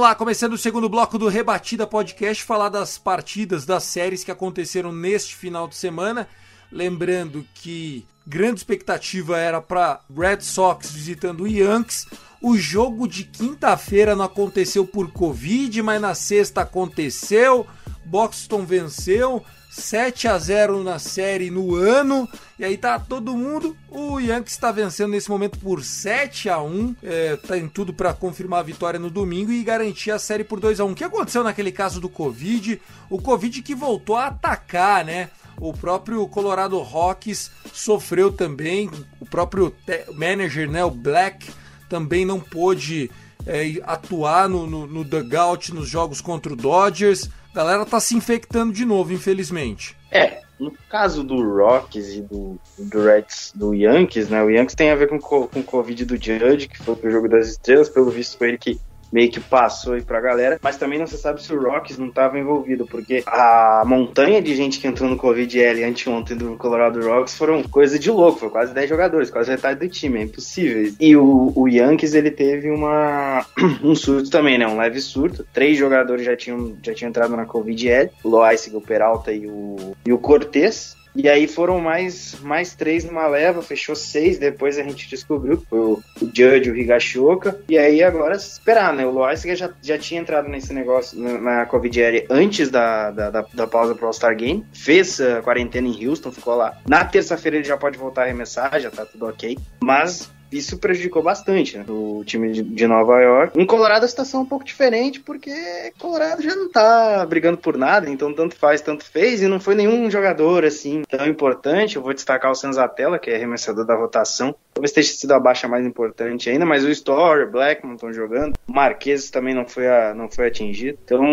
Lá, começando o segundo bloco do Rebatida Podcast, falar das partidas, das séries que aconteceram neste final de semana. Lembrando que grande expectativa era para Red Sox visitando o Yankees. O jogo de quinta-feira não aconteceu por Covid, mas na sexta aconteceu. Boston venceu. 7 a 0 na série no ano. E aí tá todo mundo. O Yankees está vencendo nesse momento por 7 a 1 é, Tá em tudo para confirmar a vitória no domingo e garantir a série por 2 a 1 O que aconteceu naquele caso do Covid? O Covid que voltou a atacar, né? O próprio Colorado Rockies sofreu também. O próprio manager, né? O Black, também não pôde é, atuar no, no, no dugout nos jogos contra o Dodgers. A galera tá se infectando de novo, infelizmente. É, no caso do Rockies e do, do Reds, do Yankees, né? O Yankees tem a ver com, com o Covid do Judge, que foi pro jogo das estrelas, pelo visto foi ele que meio que passou aí pra galera, mas também não se sabe se o Rockies não estava envolvido, porque a montanha de gente que entrou no Covid-L anteontem do Colorado Rocks foram coisa de louco, foi quase 10 jogadores, quase metade do time, é impossível. E o, o Yankees, ele teve uma um surto também, né, um leve surto, três jogadores já tinham, já tinham entrado na Covid-L, o Loaiz, o Peralta e o, e o Cortez, e aí foram mais, mais três numa leva, fechou seis, depois a gente descobriu que foi o, Judge, o Higashioka. E aí agora esperar, né? O Loaiska já, já tinha entrado nesse negócio na, Covid antes da, da, da, da pausa pro All-Star Game. Fez a quarentena em Houston, ficou lá. Na terça-feira ele já pode voltar a arremessar, já tá tudo ok. Mas isso prejudicou bastante né, o time de, de, Nova York. Em Colorado a situação é um pouco diferente, porque Colorado já não tá brigando por nada, então tanto faz, tanto fez, e não foi nenhum jogador assim tão importante. Eu vou destacar o Senzatella, que é arremessador da rotação. Talvez tenha sido a baixa mais importante ainda, mas o Story, o Blackman estão jogando. O Marquez também não foi, a, não foi atingido. Então,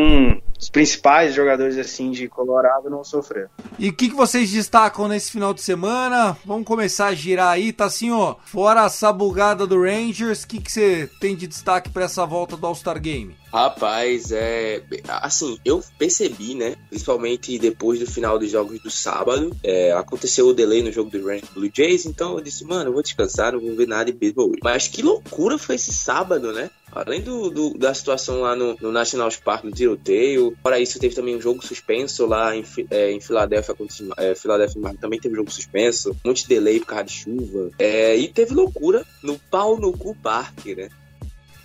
os principais jogadores assim de Colorado não sofreram. E o que, que vocês destacam nesse final de semana? Vamos começar a girar aí, tá assim, ó. Fora essa bugada do Rangers, o que, você tem de destaque para essa volta do All-Star Game? Rapaz, é. Assim, eu percebi, né? Principalmente depois do final dos jogos do sábado. É, aconteceu o delay no jogo do Rangers Blue Jays, então eu disse, mano, eu vou descansar, não vou ver nada de beisebol. Mas que loucura foi esse sábado, né? Além do, do, da situação lá no, no National Park, no tiroteio. Fora isso, teve também um jogo suspenso lá em, é, em Filadélfia. É, Filadélfia também teve jogo suspenso. Um monte de delay por causa de chuva. É, e teve loucura no pau no cu park, né?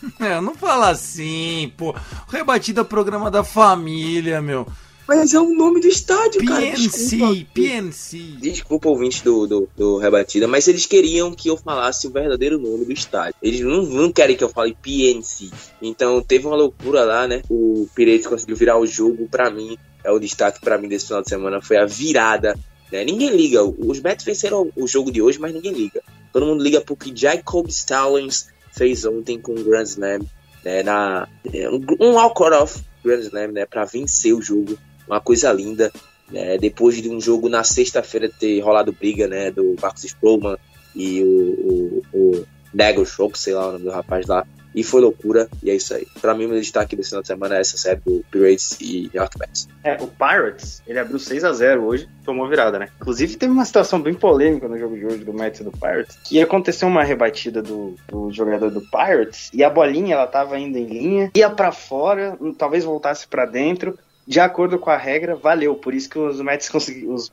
É, não fala assim, pô. Rebatida programa da família, meu. Mas é o nome do estádio, cara. PNC, Desculpa. PNC. Desculpa, ouvinte do, do, do Rebatida, mas eles queriam que eu falasse o verdadeiro nome do estádio. Eles não, não querem que eu fale PNC. Então teve uma loucura lá, né? O Pirates conseguiu virar o jogo. Pra mim, é o destaque pra mim desse final de semana. Foi a virada. Né? Ninguém liga. Os Mets venceram o jogo de hoje, mas ninguém liga. Todo mundo liga porque Jacob Stallings fez ontem com o Grand Slam. Né? Na, é, um, um walk-off Grand Slam, né? Pra vencer o jogo. Uma coisa linda. né? depois de um jogo na sexta-feira ter rolado briga, né? Do Marcus Stroman e o, o, o Shock, sei lá o nome do rapaz lá. E foi loucura, e é isso aí. Pra mim, o meu destaque desse final de semana é essa série do Pirates e Mets. É, o Pirates, ele abriu 6 a 0 hoje, tomou virada, né? Inclusive, teve uma situação bem polêmica no jogo de hoje do Mets e do Pirates, que aconteceu uma rebatida do, do jogador do Pirates, e a bolinha, ela tava indo em linha, ia pra fora, talvez voltasse pra dentro, de acordo com a regra, valeu. Por isso que os Mets conseguiram, os,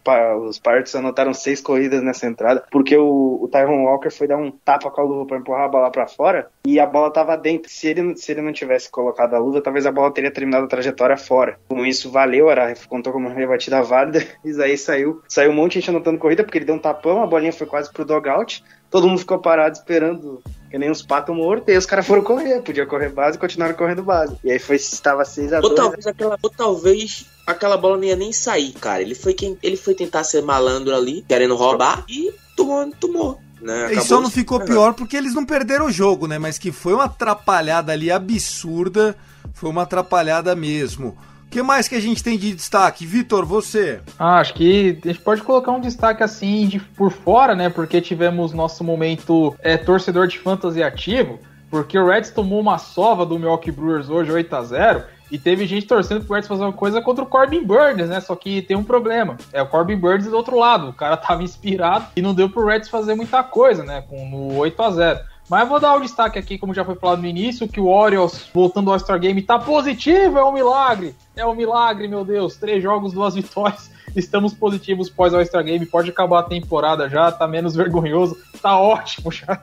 os Pirates anotaram seis corridas nessa entrada, porque o, o Tyrone Walker foi dar um tapa com a luva pra empurrar a bola pra fora e a bola tava dentro. Se ele, se ele não tivesse colocado a luva, talvez a bola teria terminado a trajetória fora. Com isso, valeu, era, contou como uma rebatida válida. E aí saiu, saiu um monte de gente anotando corrida, porque ele deu um tapão, a bolinha foi quase pro dogout. Todo mundo ficou parado esperando, que nem uns patos mortos, e aí os caras foram correr. Podia correr base e continuaram correndo base. E aí foi, estava 6 a Ou 2 talvez aquela, ou talvez aquela bola não ia nem sair, cara. Ele foi quem, ele foi tentar ser malandro ali, querendo roubar e tomou, tomou. Né? E Acabou só não ficou pior porque eles não perderam o jogo, né? Mas que foi uma atrapalhada ali absurda. Foi uma atrapalhada mesmo. O que mais que a gente tem de destaque? Vitor, você? Ah, acho que a gente pode colocar um destaque assim de por fora, né? Porque tivemos nosso momento é, torcedor de fantasy ativo, porque o Reds tomou uma sova do Milwaukee Brewers hoje 8 a 0 e teve gente torcendo pro Reds fazer uma coisa contra o Corbin Burns, né? Só que tem um problema. É o Corbin Burns do outro lado. O cara tava inspirado e não deu pro Reds fazer muita coisa, né? Com no 8 a 0 mas vou dar o destaque aqui, como já foi falado no início, que o Orioles, voltando ao All-Star Game, tá positivo, é um milagre. É um milagre, meu Deus. Três jogos, duas vitórias. Estamos positivos pós All-Star Game. Pode acabar a temporada já, tá menos vergonhoso. Tá ótimo já.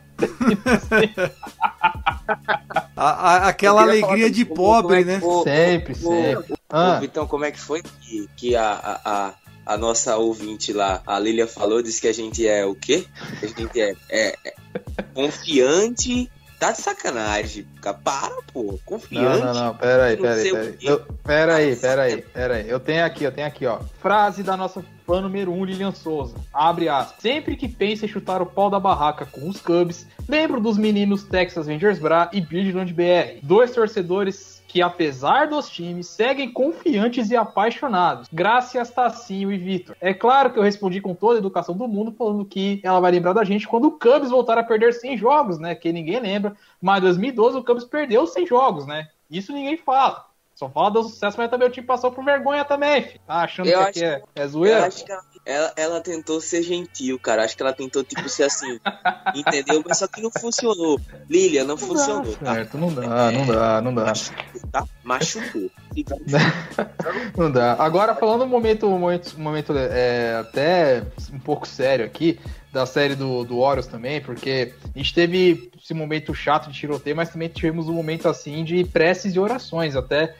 A- a- aquela alegria de como- pobre, como é que né? foi- Sempre, sempre. Ah. Vitão, como é que foi que, que a, a, a, a nossa ouvinte lá, a Lilia falou, disse que a gente é o quê? Que a gente é, é- é confiante. Tá de sacanagem. cara. Para, pô. Não, Confiante. não, não, pera aí, Não pera aí, pera aí. Eu- Pera aí, pera aí, pera aí. Eu tenho aqui, eu tenho aqui, ó. Frase da nossa fã número 1, um, Lilian Souza. Abre aspas. Sempre que pensa em chutar o pau da barraca com os Cubs, lembro dos meninos Texas Rangers Bra e Bridgeland BR. Dois torcedores que, apesar dos times, seguem confiantes e apaixonados. Graças, Tacinho e Vitor. É claro que eu respondi com toda a educação do mundo, falando que ela vai lembrar da gente quando o Cubs voltar a perder 100 jogos, né? Que ninguém lembra. Mas em 2012 o Cubs perdeu 100 jogos, né? Isso ninguém fala. Só fala do sucesso, mas também o time passou por vergonha também, filho. Tá achando Eu que aqui é, é Eu zoeira? acho que ela, ela, ela tentou ser gentil, cara. Acho que ela tentou, tipo, ser assim. entendeu? Mas só que não funcionou. Lilia, não funcionou, tá? Certo, não dá, não dá, não dá. Machucou, tá? Machucou. Fica- Não dá. Agora, falando um momento, um momento, um momento é, até um pouco sério aqui, da série do, do Horus também, porque a gente teve esse momento chato de tiroteio, mas também tivemos um momento assim de preces e orações. Até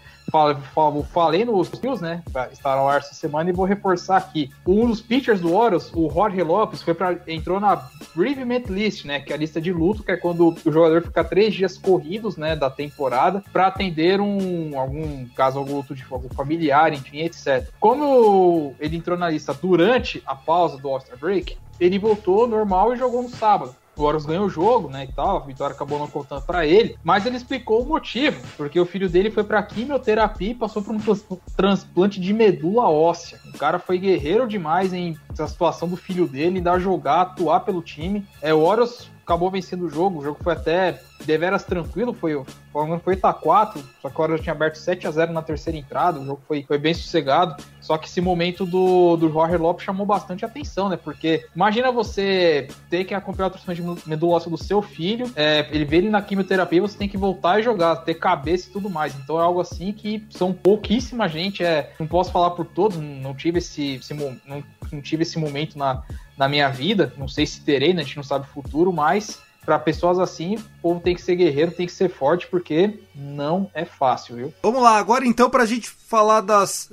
falei nos news, né? Estar ao ar essa semana e vou reforçar aqui. Um dos pitchers do Horus, o Jorge Lopes, foi pra, entrou na Bereavement List, né? Que é a lista de luto, que é quando o jogador fica três dias corridos, né? Da temporada, para atender um algum caso algum luto de algum familiar, enfim, etc. Como ele entrou na lista durante a pausa do All-Star Break, ele voltou normal e jogou no sábado. O Horus ganhou o jogo, né, e tal, a vitória acabou não contando pra ele, mas ele explicou o motivo, porque o filho dele foi pra quimioterapia e passou por um trans- transplante de medula óssea. O cara foi guerreiro demais em essa situação do filho dele, ainda jogar, atuar pelo time. É, o Horus acabou vencendo o jogo, o jogo foi até deveras tranquilo, foi, foi, foi 8x4, só que o já tinha aberto 7x0 na terceira entrada, o jogo foi, foi bem sossegado, só que esse momento do, do Jorge Lopes chamou bastante atenção, né, porque imagina você ter que acompanhar o transplante medula óssea do seu filho, é, ele vê ele na quimioterapia, você tem que voltar e jogar, ter cabeça e tudo mais, então é algo assim que são pouquíssima gente, é, não posso falar por todos, não tive esse, esse não, não tive esse momento na, na minha vida, não sei se terei, né, a gente não sabe o futuro, mas para pessoas assim, o povo tem que ser guerreiro, tem que ser forte, porque não é fácil, viu? Vamos lá, agora então pra gente falar das,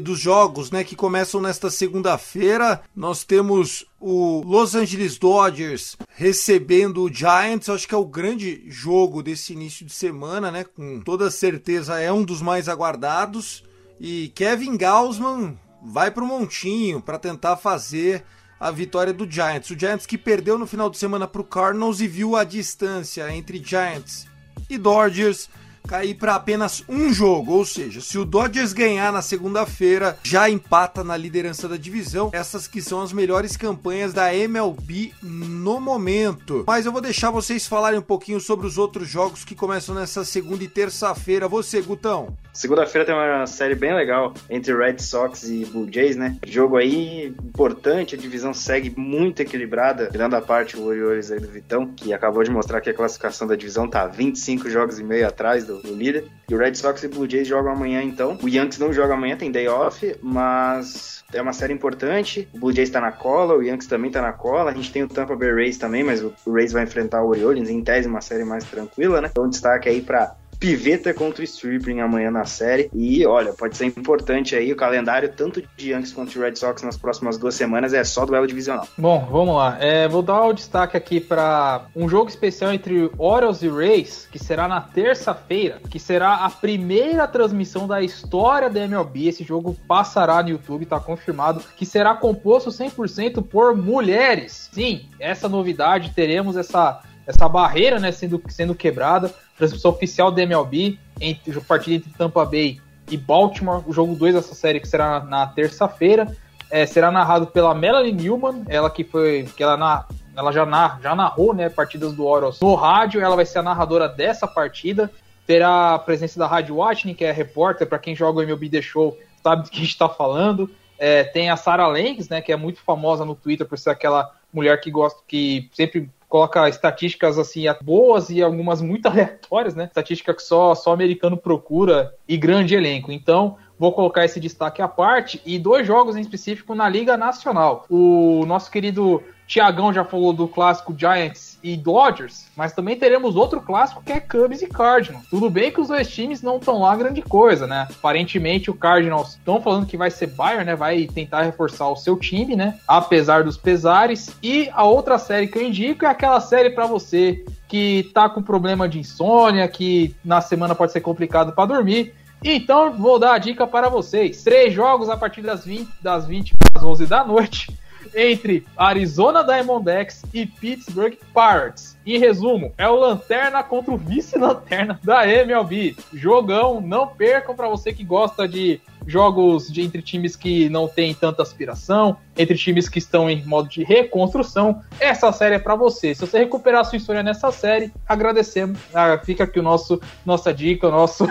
dos jogos, né, que começam nesta segunda-feira. Nós temos o Los Angeles Dodgers recebendo o Giants, acho que é o grande jogo desse início de semana, né? Com toda certeza é um dos mais aguardados. E Kevin Gausman vai para o montinho para tentar fazer a vitória do Giants. O Giants que perdeu no final de semana para o Cardinals e viu a distância entre Giants e Dodgers cair para apenas um jogo, ou seja, se o Dodgers ganhar na segunda-feira, já empata na liderança da divisão. Essas que são as melhores campanhas da MLB no momento. Mas eu vou deixar vocês falarem um pouquinho sobre os outros jogos que começam nessa segunda e terça-feira. Você, Gutão? Segunda-feira tem uma série bem legal entre Red Sox e Blue Jays, né? Jogo aí importante, a divisão segue muito equilibrada, tirando a parte o Orioles aí do Vitão, que acabou de mostrar que a classificação da divisão tá 25 jogos e meio atrás do, do líder. E o Red Sox e Blue Jays jogam amanhã então. O Yankees não joga amanhã, tem day off, mas é uma série importante. O Blue Jays tá na cola, o Yankees também tá na cola. A gente tem o Tampa Bay Rays também, mas o Rays vai enfrentar o Orioles, em tese uma série mais tranquila, né? Então destaque aí para Piveta contra o Stripling amanhã na série. E olha, pode ser importante aí o calendário, tanto de Yankees quanto de Red Sox nas próximas duas semanas, é só duelo divisional. Bom, vamos lá. É, vou dar o destaque aqui para um jogo especial entre Orioles e Rays, que será na terça-feira, que será a primeira transmissão da história da MLB. Esse jogo passará no YouTube, tá confirmado, que será composto 100% por mulheres. Sim, essa novidade, teremos essa essa barreira né, sendo, sendo quebrada. Transmissão oficial da MLB, entre, partida entre Tampa Bay e Baltimore, o jogo 2 dessa série que será na, na terça-feira. É, será narrado pela Melanie Newman, ela que foi. que ela, na, ela já, nar, já narrou né, partidas do Orioles no rádio, ela vai ser a narradora dessa partida. Terá a presença da Rádio Watney, que é repórter, para quem joga o MLB The Show, sabe do que a gente está falando. É, tem a Sarah Langs, né, que é muito famosa no Twitter por ser aquela mulher que gosta, que sempre coloca estatísticas assim boas e algumas muito aleatórias, né? Estatística que só só americano procura e grande elenco. Então, vou colocar esse destaque à parte e dois jogos em específico na Liga Nacional. O nosso querido Tiagão já falou do clássico Giants e Dodgers, mas também teremos outro clássico que é Cubs e Cardinals. Tudo bem que os dois times não estão lá grande coisa, né? Aparentemente o Cardinals estão falando que vai ser Bayern, né? Vai tentar reforçar o seu time, né? Apesar dos pesares. E a outra série que eu indico é aquela série para você que tá com problema de insônia, que na semana pode ser complicado para dormir. Então vou dar a dica para vocês. Três jogos a partir das 20, das 20 às 11 da noite entre Arizona Diamondbacks e Pittsburgh Pirates. Em resumo, é o lanterna contra o vice-lanterna da MLB. Jogão, não percam para você que gosta de jogos de, entre times que não tem tanta aspiração, entre times que estão em modo de reconstrução. Essa série é para você. Se você recuperar sua história nessa série, agradecemos. Ah, fica aqui o nosso nossa dica, o nosso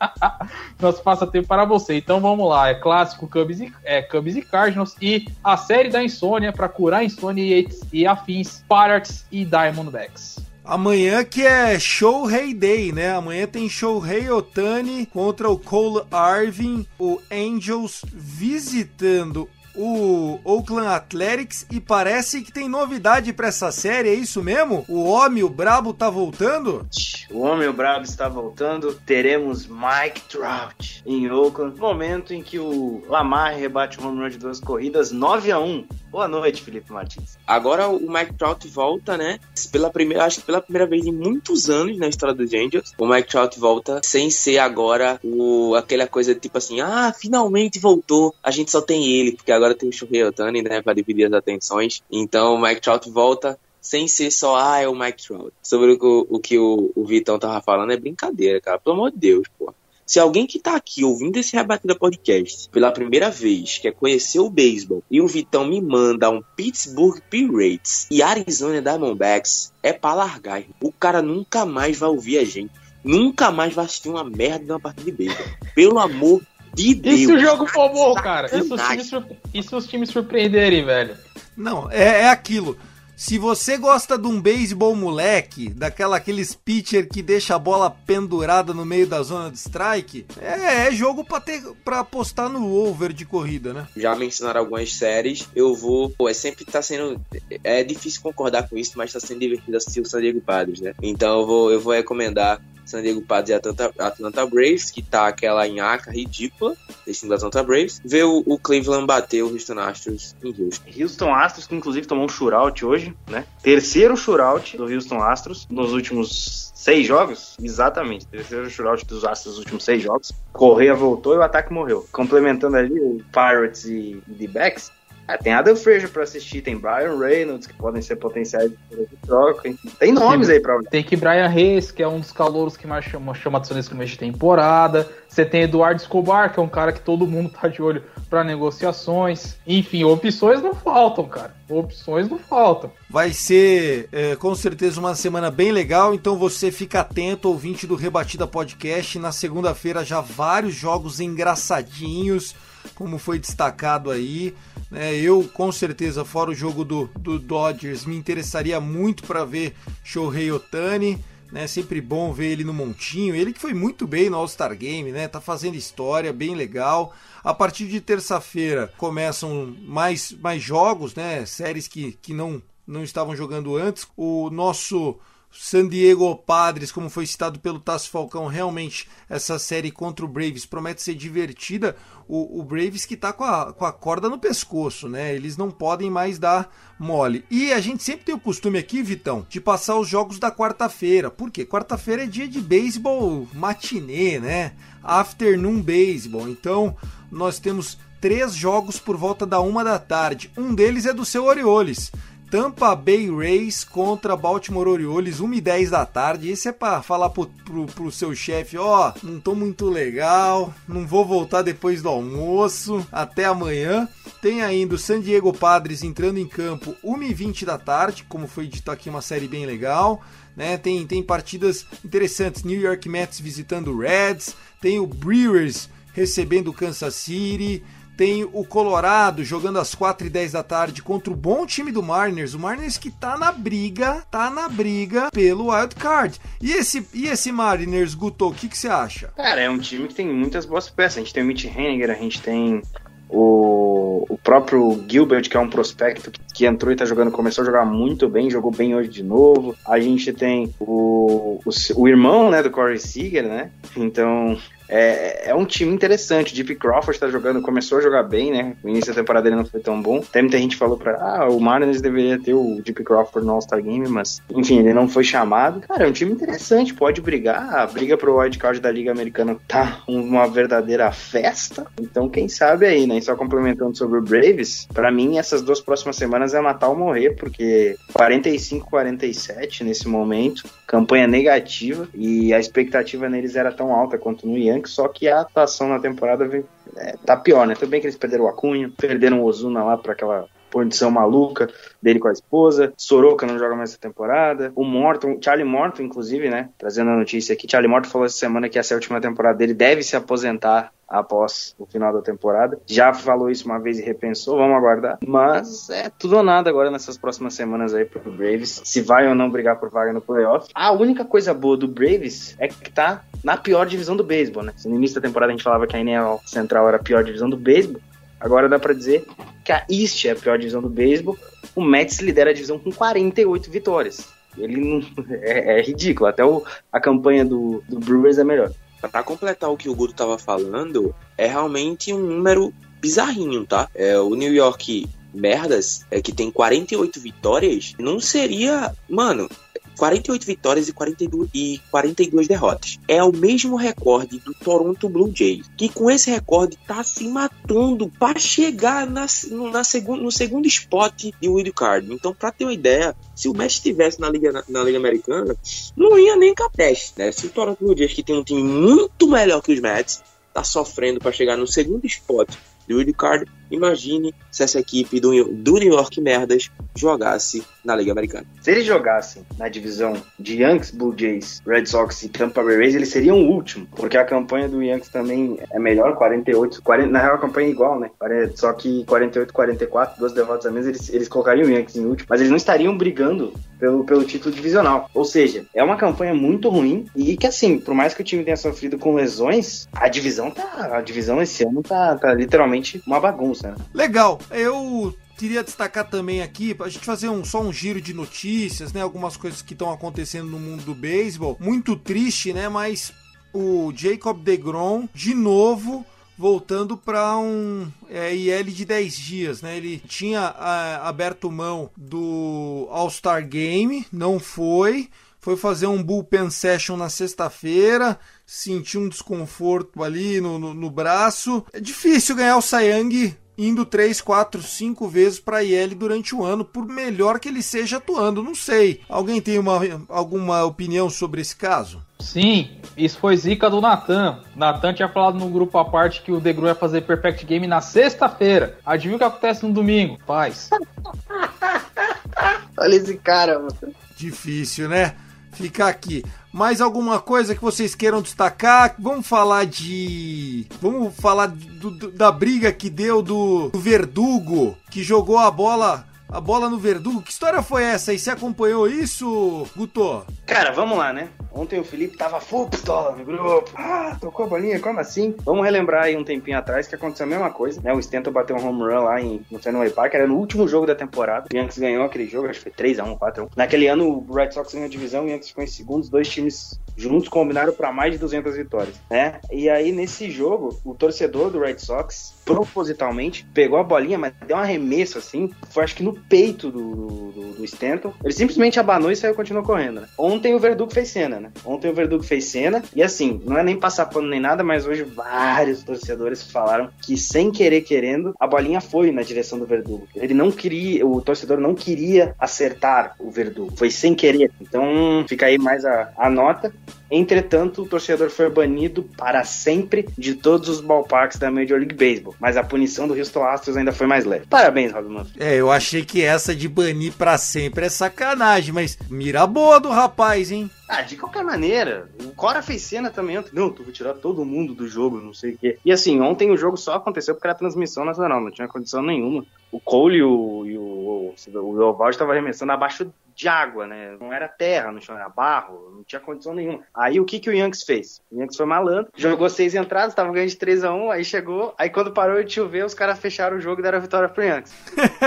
nosso passatempo para você. Então vamos lá, é clássico Cubs e, é, Cubs e Cardinals e a série da insônia para curar a insônia e, afins, Pirates e Diamondbacks. Amanhã que é Show Hey Day, né? Amanhã tem Show Hey Otani contra o Cole Arvin, o Angels visitando o Oakland Athletics e parece que tem novidade para essa série, é isso mesmo? O homem, o brabo, tá voltando? O homem, o brabo está voltando. Teremos Mike Trout em Oakland, momento em que o Lamar rebate o home run de duas corridas, 9 a 1 Boa noite, Felipe Martins. Agora o Mike Trout volta, né? Pela primeira, acho que pela primeira vez em muitos anos na história dos Angels, o Mike Trout volta sem ser agora o aquela coisa tipo assim, ah, finalmente voltou. A gente só tem ele, porque agora tem o Shohei Otani, né, para dividir as atenções. Então o Mike Trout volta sem ser só, ah, é o Mike Trout. Sobre o, o que o, o Vitão tava falando, é brincadeira, cara. Pelo amor de Deus, pô. Se alguém que tá aqui ouvindo esse Rebatida Podcast pela primeira vez quer conhecer o beisebol e o Vitão me manda um Pittsburgh Pirates e Arizona Diamondbacks, é pra largar. O cara nunca mais vai ouvir a gente. Nunca mais vai assistir uma merda de uma partida de beisebol. Pelo amor de Deus. E se o jogo for bom, cara? E se, os times, e se os times surpreenderem, velho? Não, é, é aquilo Se você gosta de um beisebol moleque, daquela aqueles pitcher que deixa a bola pendurada no meio da zona de strike, é, é jogo pra, ter, pra apostar no over de corrida, né? Já mencionaram algumas séries, eu vou. Pô, é sempre tá sendo. É difícil concordar com isso, mas tá sendo divertido assistir o San Diego Padres, né? Então eu vou, eu vou recomendar San Diego Padres e Atlanta, Atlanta Braves, que tá aquela nhaca ridícula desse time da Atlanta Braves. Ver o, o, Cleveland bater o Houston Astros em Houston. Houston Astros, que inclusive tomou um shootout hoje, né? Terceiro shootout do Houston Astros nos últimos seis jogos? Exatamente. Terceiro shootout dos Astros nos últimos seis jogos. Correia voltou e o ataque morreu. Complementando ali o Pirates e, e The Backs, é, tem Adam Fraser pra assistir, tem Brian Reynolds, que podem ser potenciais de troca. Tem nomes tem, aí pra Tem que Brian Reis, que é um dos calouros que mais chama, chama atenção nesse começo de temporada. Você tem Eduardo Escobar, que é um cara que todo mundo tá de olho para negociações. Enfim, opções não faltam, cara. Opções não faltam. Vai ser é, com certeza uma semana bem legal, então você fica atento, ouvinte do Rebatida Podcast. Na segunda-feira já vários jogos engraçadinhos como foi destacado aí. Né? Eu, com certeza, fora o jogo do, do Dodgers, me interessaria muito para ver Shohei Otani. Né, sempre bom ver ele no montinho. Ele que foi muito bem no All-Star Game, né? Tá fazendo história, bem legal. A partir de terça-feira começam mais, mais jogos, né? Séries que, que não, não estavam jogando antes. O nosso San Diego Padres, como foi citado pelo Tasso Falcão, realmente essa série contra o Braves promete ser divertida. O, o Braves que está com a, com a corda no pescoço, né? Eles não podem mais dar mole. E a gente sempre tem o costume aqui, Vitão, de passar os jogos da quarta-feira. Por quê? Quarta-feira é dia de beisebol matinê, né? Afternoon baseball. Então, nós temos três jogos por volta da uma da tarde. Um deles é do seu Orioles. Tampa Bay Rays contra Baltimore Orioles, 1 e 10 da tarde. Esse é para falar pro, pro, pro seu chefe, ó, oh, não tô muito legal, não vou voltar depois do almoço, até amanhã. Tem ainda o San Diego Padres entrando em campo, 1 e 20 da tarde, como foi dito aqui, uma série bem legal. Né, tem, tem partidas interessantes, New York Mets visitando o Reds, tem o Brewers recebendo o Kansas City, tem o Colorado jogando às 4 e 10 da tarde contra o bom time do Mariners. O Mariners que tá na briga, tá na briga pelo wild card. E esse, e esse Mariners, Guto, o que, que você acha? Cara, é um time que tem muitas boas peças. A gente tem o Mitch Henniger, a gente tem o, o próprio Gilbert, que é um prospecto que, que, entrou e tá jogando, começou a jogar muito bem, jogou bem hoje de novo. A gente tem o, o, o irmão, né, do Corey Seager, né? Então, é, é um time interessante. Deep Crawford tá jogando, começou a jogar bem, né? O início da temporada dele não foi tão bom. Até muita gente falou pra, ah, o Mariners deveria ter o Deep Crawford no All-Star Game, mas, enfim, ele não foi chamado. Cara, é um time interessante, pode brigar. A briga pro wildcard da Liga Americana tá uma verdadeira festa. Então, quem sabe aí, né? E só complementando sobre o Braves, para mim, essas duas próximas semanas é matar ou morrer, porque 45-47 nesse momento, campanha negativa, e a expectativa neles era tão alta quanto no Ian Só que a atuação na temporada vem, é, tá pior, né? Tudo bem que eles perderam o Acunha, perderam o Ozuna lá para aquela condição maluca dele com a esposa. Soroka não joga mais essa temporada. O Morton, Charlie Morton, inclusive, né? Trazendo a notícia aqui, Charlie Morton falou essa semana que essa é a última temporada dele, deve se aposentar após o final da temporada. Já falou isso uma vez e repensou, vamos aguardar. Mas é tudo ou nada agora nessas próximas semanas aí pro Braves, se vai ou não brigar por vaga no playoff. A única coisa boa do Braves é que tá na pior divisão do beisebol, né? No início da temporada a gente falava que a NL Central era a pior divisão do beisebol, agora dá para dizer que a East é a pior divisão do beisebol. O Mets lidera a divisão com 48 vitórias. Ele não, é, é ridículo, até o, a campanha do, do Brewers é melhor. Para completar o que o Guto tava falando, é realmente um número bizarrinho, tá? É, o New York Merdas, é que tem 48 vitórias, não seria. Mano, 48 vitórias e 42, e 42 derrotas. É o mesmo recorde do Toronto Blue Jays, que com esse recorde tá se matando para chegar na, na segundo, no segundo spot de wild card. Então, para ter uma ideia, se o Mets estivesse na Liga, na, na, Liga Americana, não ia nem capaz, né? Se o Toronto Blue Jays, que tem um time muito melhor que os Mets, tá sofrendo para chegar no segundo spot do wild card, Imagine se essa equipe do, do New York Merdas jogasse na Liga Americana. Se eles jogassem na divisão de Yankees, Blue Jays, Red Sox e Tampa Bay Rays, eles seriam o último, porque a campanha do Yankees também é melhor, 48, 40, na real a campanha é igual, né? Só que 48, 44, duas derrotas a menos, eles, eles colocariam o Yankees em último, mas eles não estariam brigando pelo, pelo título divisional. Ou seja, é uma campanha muito ruim e que assim, por mais que o time tenha sofrido com lesões, a divisão tá, a divisão esse ano tá, tá literalmente uma bagunça. Legal. Eu queria destacar também aqui, a gente fazer um, só um giro de notícias, né? Algumas coisas que estão acontecendo no mundo do beisebol. Muito triste, né? Mas o Jacob DeGrom, de novo, voltando para um é, IL de 10 dias, né? Ele tinha a, aberto mão do All-Star Game, não foi. Foi fazer um bullpen session na sexta-feira, sentiu um desconforto ali no, no, no braço. É difícil ganhar o Sayang indo 3, 4, 5 vezes para IL durante o ano, por melhor que ele seja atuando. Não sei. Alguém tem uma, alguma opinião sobre esse caso? Sim, isso foi zica do Natan. Natan tinha falado no grupo à parte que o Degru ia fazer Perfect Game na sexta-feira. Adivinha o que acontece no domingo? Faz. Olha esse cara, mano. Difícil, né? Ficar aqui. Mais alguma coisa que vocês queiram destacar? Vamos falar de. Vamos falar do, do, da briga que deu do, do Verdugo, que jogou a bola a bola no Verdugo. Que história foi essa aí? Você acompanhou isso, Guto? Cara, vamos lá, né? Ontem o Felipe tava full pistola no grupo. Ah, tocou a bolinha, como assim? Vamos relembrar aí um tempinho atrás que aconteceu a mesma coisa, né? O Stanton bateu um home run lá em, no Fenway Park, era no último jogo da temporada. O Yankees ganhou aquele jogo, acho que foi 3x1, 4x1. Naquele ano o Red Sox ganhou a divisão, o Yankees ficou em segundo, os dois times juntos combinaram para mais de 200 vitórias, né? E aí nesse jogo, o torcedor do Red Sox propositalmente pegou a bolinha, mas deu um arremesso assim, foi acho que no peito do, do, do Stanton. Ele simplesmente abanou e saiu e continuou correndo. Né? Ontem o Verdugo fez cena, né? Ontem o Verdugo fez cena e assim, não é nem passar pano nem nada, mas hoje vários torcedores falaram que sem querer querendo, a bolinha foi na direção do Verdugo. Ele não queria, o torcedor não queria acertar o Verdugo, foi sem querer. Então fica aí mais a, a nota. Entretanto, o torcedor foi banido para sempre de todos os ballparks da Major League Baseball, mas a punição do Houston Astros ainda foi mais leve. Parabéns, Rob Manfred. É, eu achei que essa de banir para sempre é sacanagem, mas mira boa do rapaz, hein? Ah, de qualquer maneira, o Cora fez cena também. Não, tu vou tirar todo mundo do jogo, não sei o quê. E assim, ontem o jogo só aconteceu porque era transmissão nacional, não tinha condição nenhuma. O Cole e o, e o, o, o Ovaldo estavam arremessando abaixo de água, né? Não era terra no chão, era barro, não tinha condição nenhuma. Aí o que, que o Yankees fez? O Yankees foi malandro, jogou seis entradas, tava ganhando de 3 a 1 aí chegou, aí quando parou de chover, os caras fecharam o jogo e deram a vitória pro Yankees.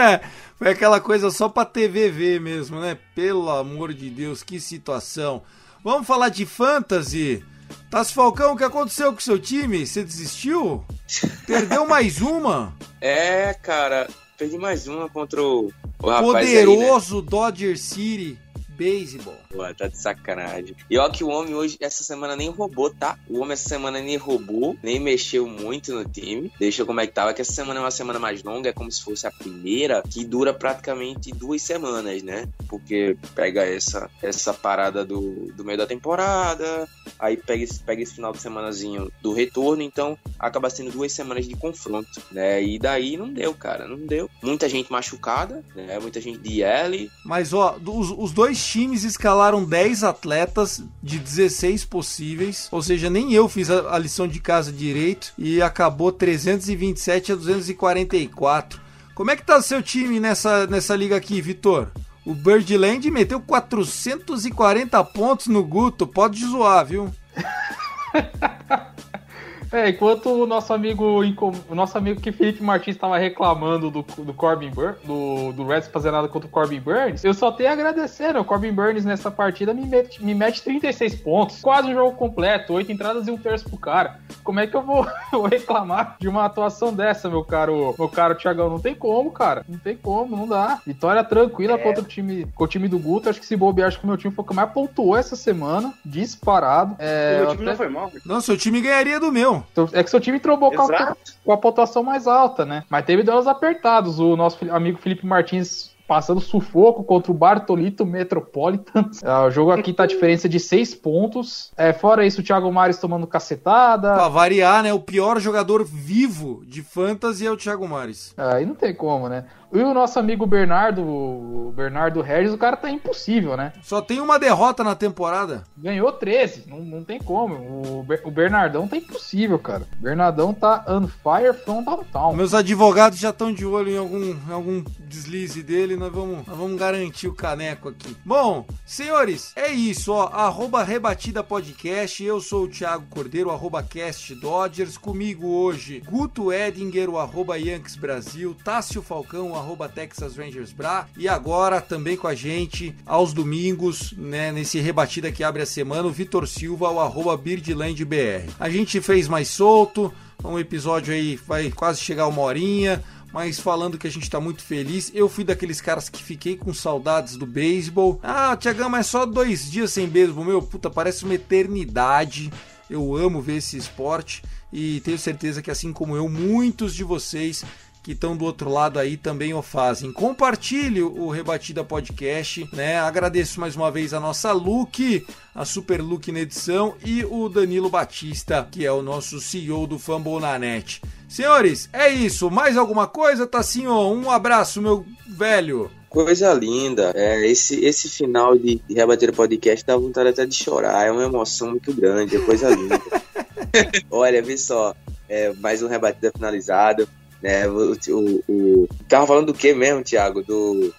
foi aquela coisa só pra TV ver mesmo, né? Pelo amor de Deus, que situação. Vamos falar de fantasy. Tassi Falcão, o que aconteceu com o seu time? Você desistiu? Perdeu mais uma? É, cara, perdi mais uma contra o, o Poderoso aí, né? Dodger City Baseball. Pô, tá de sacanagem. E ó que o homem hoje, essa semana nem roubou, tá? O homem essa semana nem roubou, nem mexeu muito no time. Deixa como é que tava, que essa semana é uma semana mais longa, é como se fosse a primeira, que dura praticamente duas semanas, né? Porque pega essa, essa parada do, do meio da temporada, aí pega esse, pega esse final de semanazinho do retorno, então acaba sendo duas semanas de confronto, né? E daí não deu, cara, não deu. Muita gente machucada, né? Muita gente de L. Mas ó, os, os dois times escalaram 10 atletas de 16 possíveis, ou seja, nem eu fiz a, lição de casa direito e acabou 327 a 244. Como é que tá seu time nessa, nessa liga aqui, Vitor? O Birdland meteu 440 pontos no Guto, pode zoar, viu? É, enquanto o nosso amigo, o nosso amigo que Felipe Martins estava reclamando do, do Corbin Burns, do, do Reds fazer nada contra o Corbin Burns, eu só tenho a agradecer, né? O Corbin Burns nessa partida me mete, me mete 36 pontos, quase o jogo completo, 8 entradas e um terço pro cara. Como é que eu vou, vou reclamar de uma atuação dessa, meu caro, meu caro Thiagão? Não tem como, cara. Não tem como, não dá. Vitória tranquila é. contra o time, com o time do Guto. Acho que se bobear, acho que o meu time foi o que mais pontuou essa semana, disparado. É, o meu time até... não foi mal. Não, seu time ganharia do meu. É que seu time trombou com a, com a, pontuação mais alta, né? Mas teve duelos apertados. O nosso amigo Felipe Martins passando sufoco contra o Bartolito Metropolitan. É, o jogo aqui tá a diferença de seis pontos. É, fora isso, o Thiago Mares tomando cacetada. Pra variar, né? O pior jogador vivo de fantasy é o Thiago Mares. Aí não tem como, né? E o nosso amigo Bernardo, o Bernardo Regis, o cara tá impossível, né? Só tem uma derrota na temporada. Ganhou 13, não, não tem como. O, o Bernardão tá impossível, cara. O Bernardão tá on fire from downtown. Meus advogados já estão de olho em algum, em algum deslize dele, nós vamos, nós vamos garantir o caneco aqui. Bom, senhores, é isso, ó. Arroba Rebatida Podcast, eu sou o Thiago Cordeiro, arroba Cast Dodgers. Comigo hoje, Guto Edinger, o arroba Yankees Brasil, Tássio Falcão, arroba Texas Rangers Bra. E agora também com a gente, aos domingos, né, nesse Rebatida que abre a semana, o Vitor Silva, o arroba Birdland BR. A gente fez mais solto, um episódio aí vai quase chegar uma horinha, mas falando que a gente tá muito feliz. Eu fui daqueles caras que fiquei com saudades do beisebol. Ah, Tiagão, mas só dois dias sem beisebol. Meu, puta, parece uma eternidade. Eu amo ver esse esporte e tenho certeza que, assim como eu, muitos de vocês que estão do outro lado aí também o fazem. Compartilhe o Rebatida Podcast, né? Agradeço mais uma vez a nossa Luke, a Super Luke na edição e o Danilo Batista, que é o nosso CEO do Fumble na Net. Senhores, é isso. Mais alguma coisa, Tassinho? Um abraço, meu velho. Coisa linda. É, esse, esse final de, de Rebater Podcast dá vontade até de chorar. É uma emoção muito grande, é coisa linda. Olha, vê só. É, mais um rebatida finalizado. Né, o, o, o... Tava falando do que mesmo, Thiago? Do.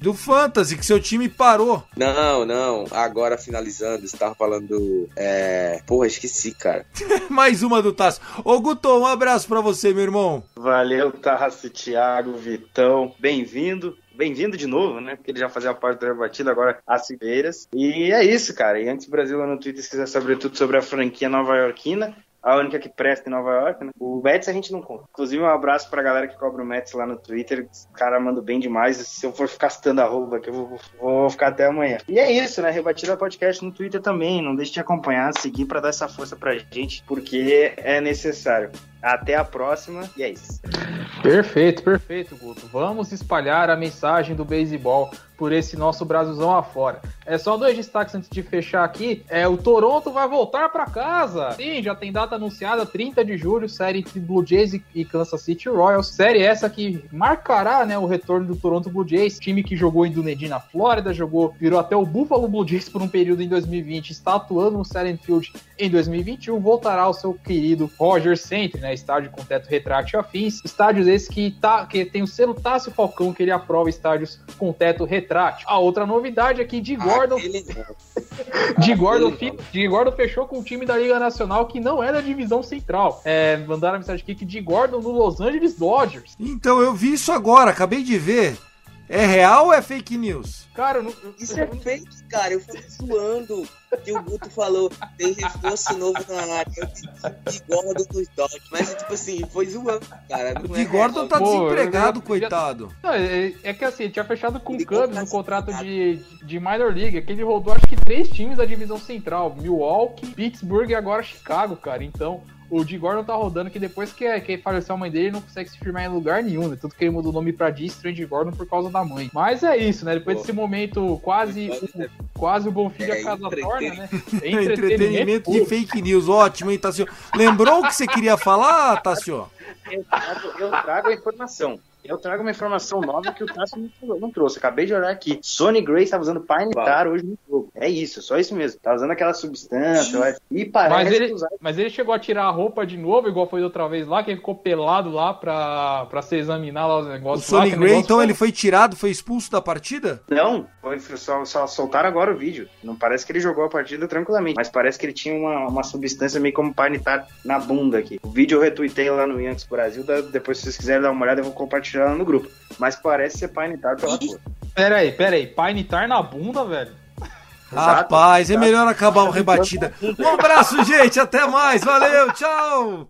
Do Fantasy, que seu time parou. Não, não. Agora finalizando, você tava falando do. É... Porra, esqueci, cara. Mais uma do Tasso. Ô, Guto, um abraço pra você, meu irmão. Valeu, Tassi, Thiago, Vitão. Bem-vindo. Bem-vindo de novo, né? Porque ele já fazia parte da batida, agora as Cibeiras. E é isso, cara. E antes Brasil lá no Twitter, se quiser saber tudo sobre a franquia nova iorquina, a única que presta em Nova York, né? O Mets a gente não conta. Inclusive, um abraço pra galera que cobra o Mets lá no Twitter. Os caras mandam bem demais. Se eu for ficar citando arroba aqui, eu vou, vou ficar até amanhã. E é isso, né? Rebatida Podcast no Twitter também. Não deixe de acompanhar, seguir pra dar essa força pra gente, porque é necessário. Até a próxima e é isso. Perfeito, perfeito, Guto. Vamos espalhar a mensagem do beisebol por esse nosso Brasilzão afora. É só dois destaques antes de fechar aqui. É o Toronto vai voltar para casa. Sim, já tem data anunciada, 30 de julho, série entre Blue Jays e Kansas City Royals. Série essa que marcará, né, o retorno do Toronto Blue Jays, time que jogou em Dunedin na Flórida, jogou, virou até o Buffalo Blue Jays por um período em 2020, está atuando no Silent Field em 2021, voltará ao seu querido Rogers Center, né, estádio com teto retrátil e afins. Estádios esses que tá que tem o selo Tássio Falcão que ele aprova estádios com teto retrátil. A outra novidade é que de Gordon Aquele de Gordon, de Gordon fechou com um time da Liga Nacional que não é da divisão central. É, mandaram a mensagem aqui que de Gordon no Los Angeles Dodgers. Então, eu vi isso agora, acabei de ver. É real ou é fake news? Cara, não, eu- Isso é fake, cara. Eu fui zoando que o Guto falou tem reforço novo na área. Eu disse de Gordon dos Dodgers. Mas, tipo assim, foi zoando, cara. Não De é Gordon real. tá Pô, desempregado, eu já- coitado. Não, é, é que assim, ele tinha fechado com o Cubs contratou no contrato de, de minor league, que ele rodou acho que três times da divisão central, Milwaukee, Pittsburgh e agora Chicago, cara. Então, o de Gordon tá rodando que depois que, que faleceu a mãe dele, ele não consegue se firmar em lugar nenhum, né? Tanto que ele mudou o nome pra D. Strange Gordon por causa da mãe. Mas é isso, né? Depois Pô. desse momento quase, quase o bom filho É, a casa torna, né? É Entretenimento de puro. fake news, ótimo, hein, Tassio? Lembrou o que você queria falar, Tassio? Eu trago, eu trago a informação. Eu trago uma informação nova que o Cássio não, trouxe. Acabei de olhar aqui. Sony Gray estava usando Pine-Tar hoje no jogo. É isso, só isso mesmo. Tá usando aquela substância. vai- E parece Mas ele, que usar mas ele chegou a tirar a roupa de novo, igual foi da outra vez lá, que ele ficou pelado lá pra, pra se examinar lá os O negócios. lá, Sonny que o Gray, negócio então, foi- ele foi tirado, foi expulso da partida? Não, foi só, só soltaram agora o vídeo. Não parece que ele jogou a partida tranquilamente, mas parece que ele tinha uma, uma substância meio como Pine-Tar na bunda aqui. O vídeo eu retuitei lá no Yankees Brasil, depois se vocês quiserem dar uma olhada eu vou compartilhar lá no grupo. Mas parece ser Pine-Tar pela cor. Pera aí, pera aí. Pine tar na bunda, velho? Exato, Rapaz, é exato. melhor acabar o rebatida. Um abraço, gente, até mais, valeu, tchau!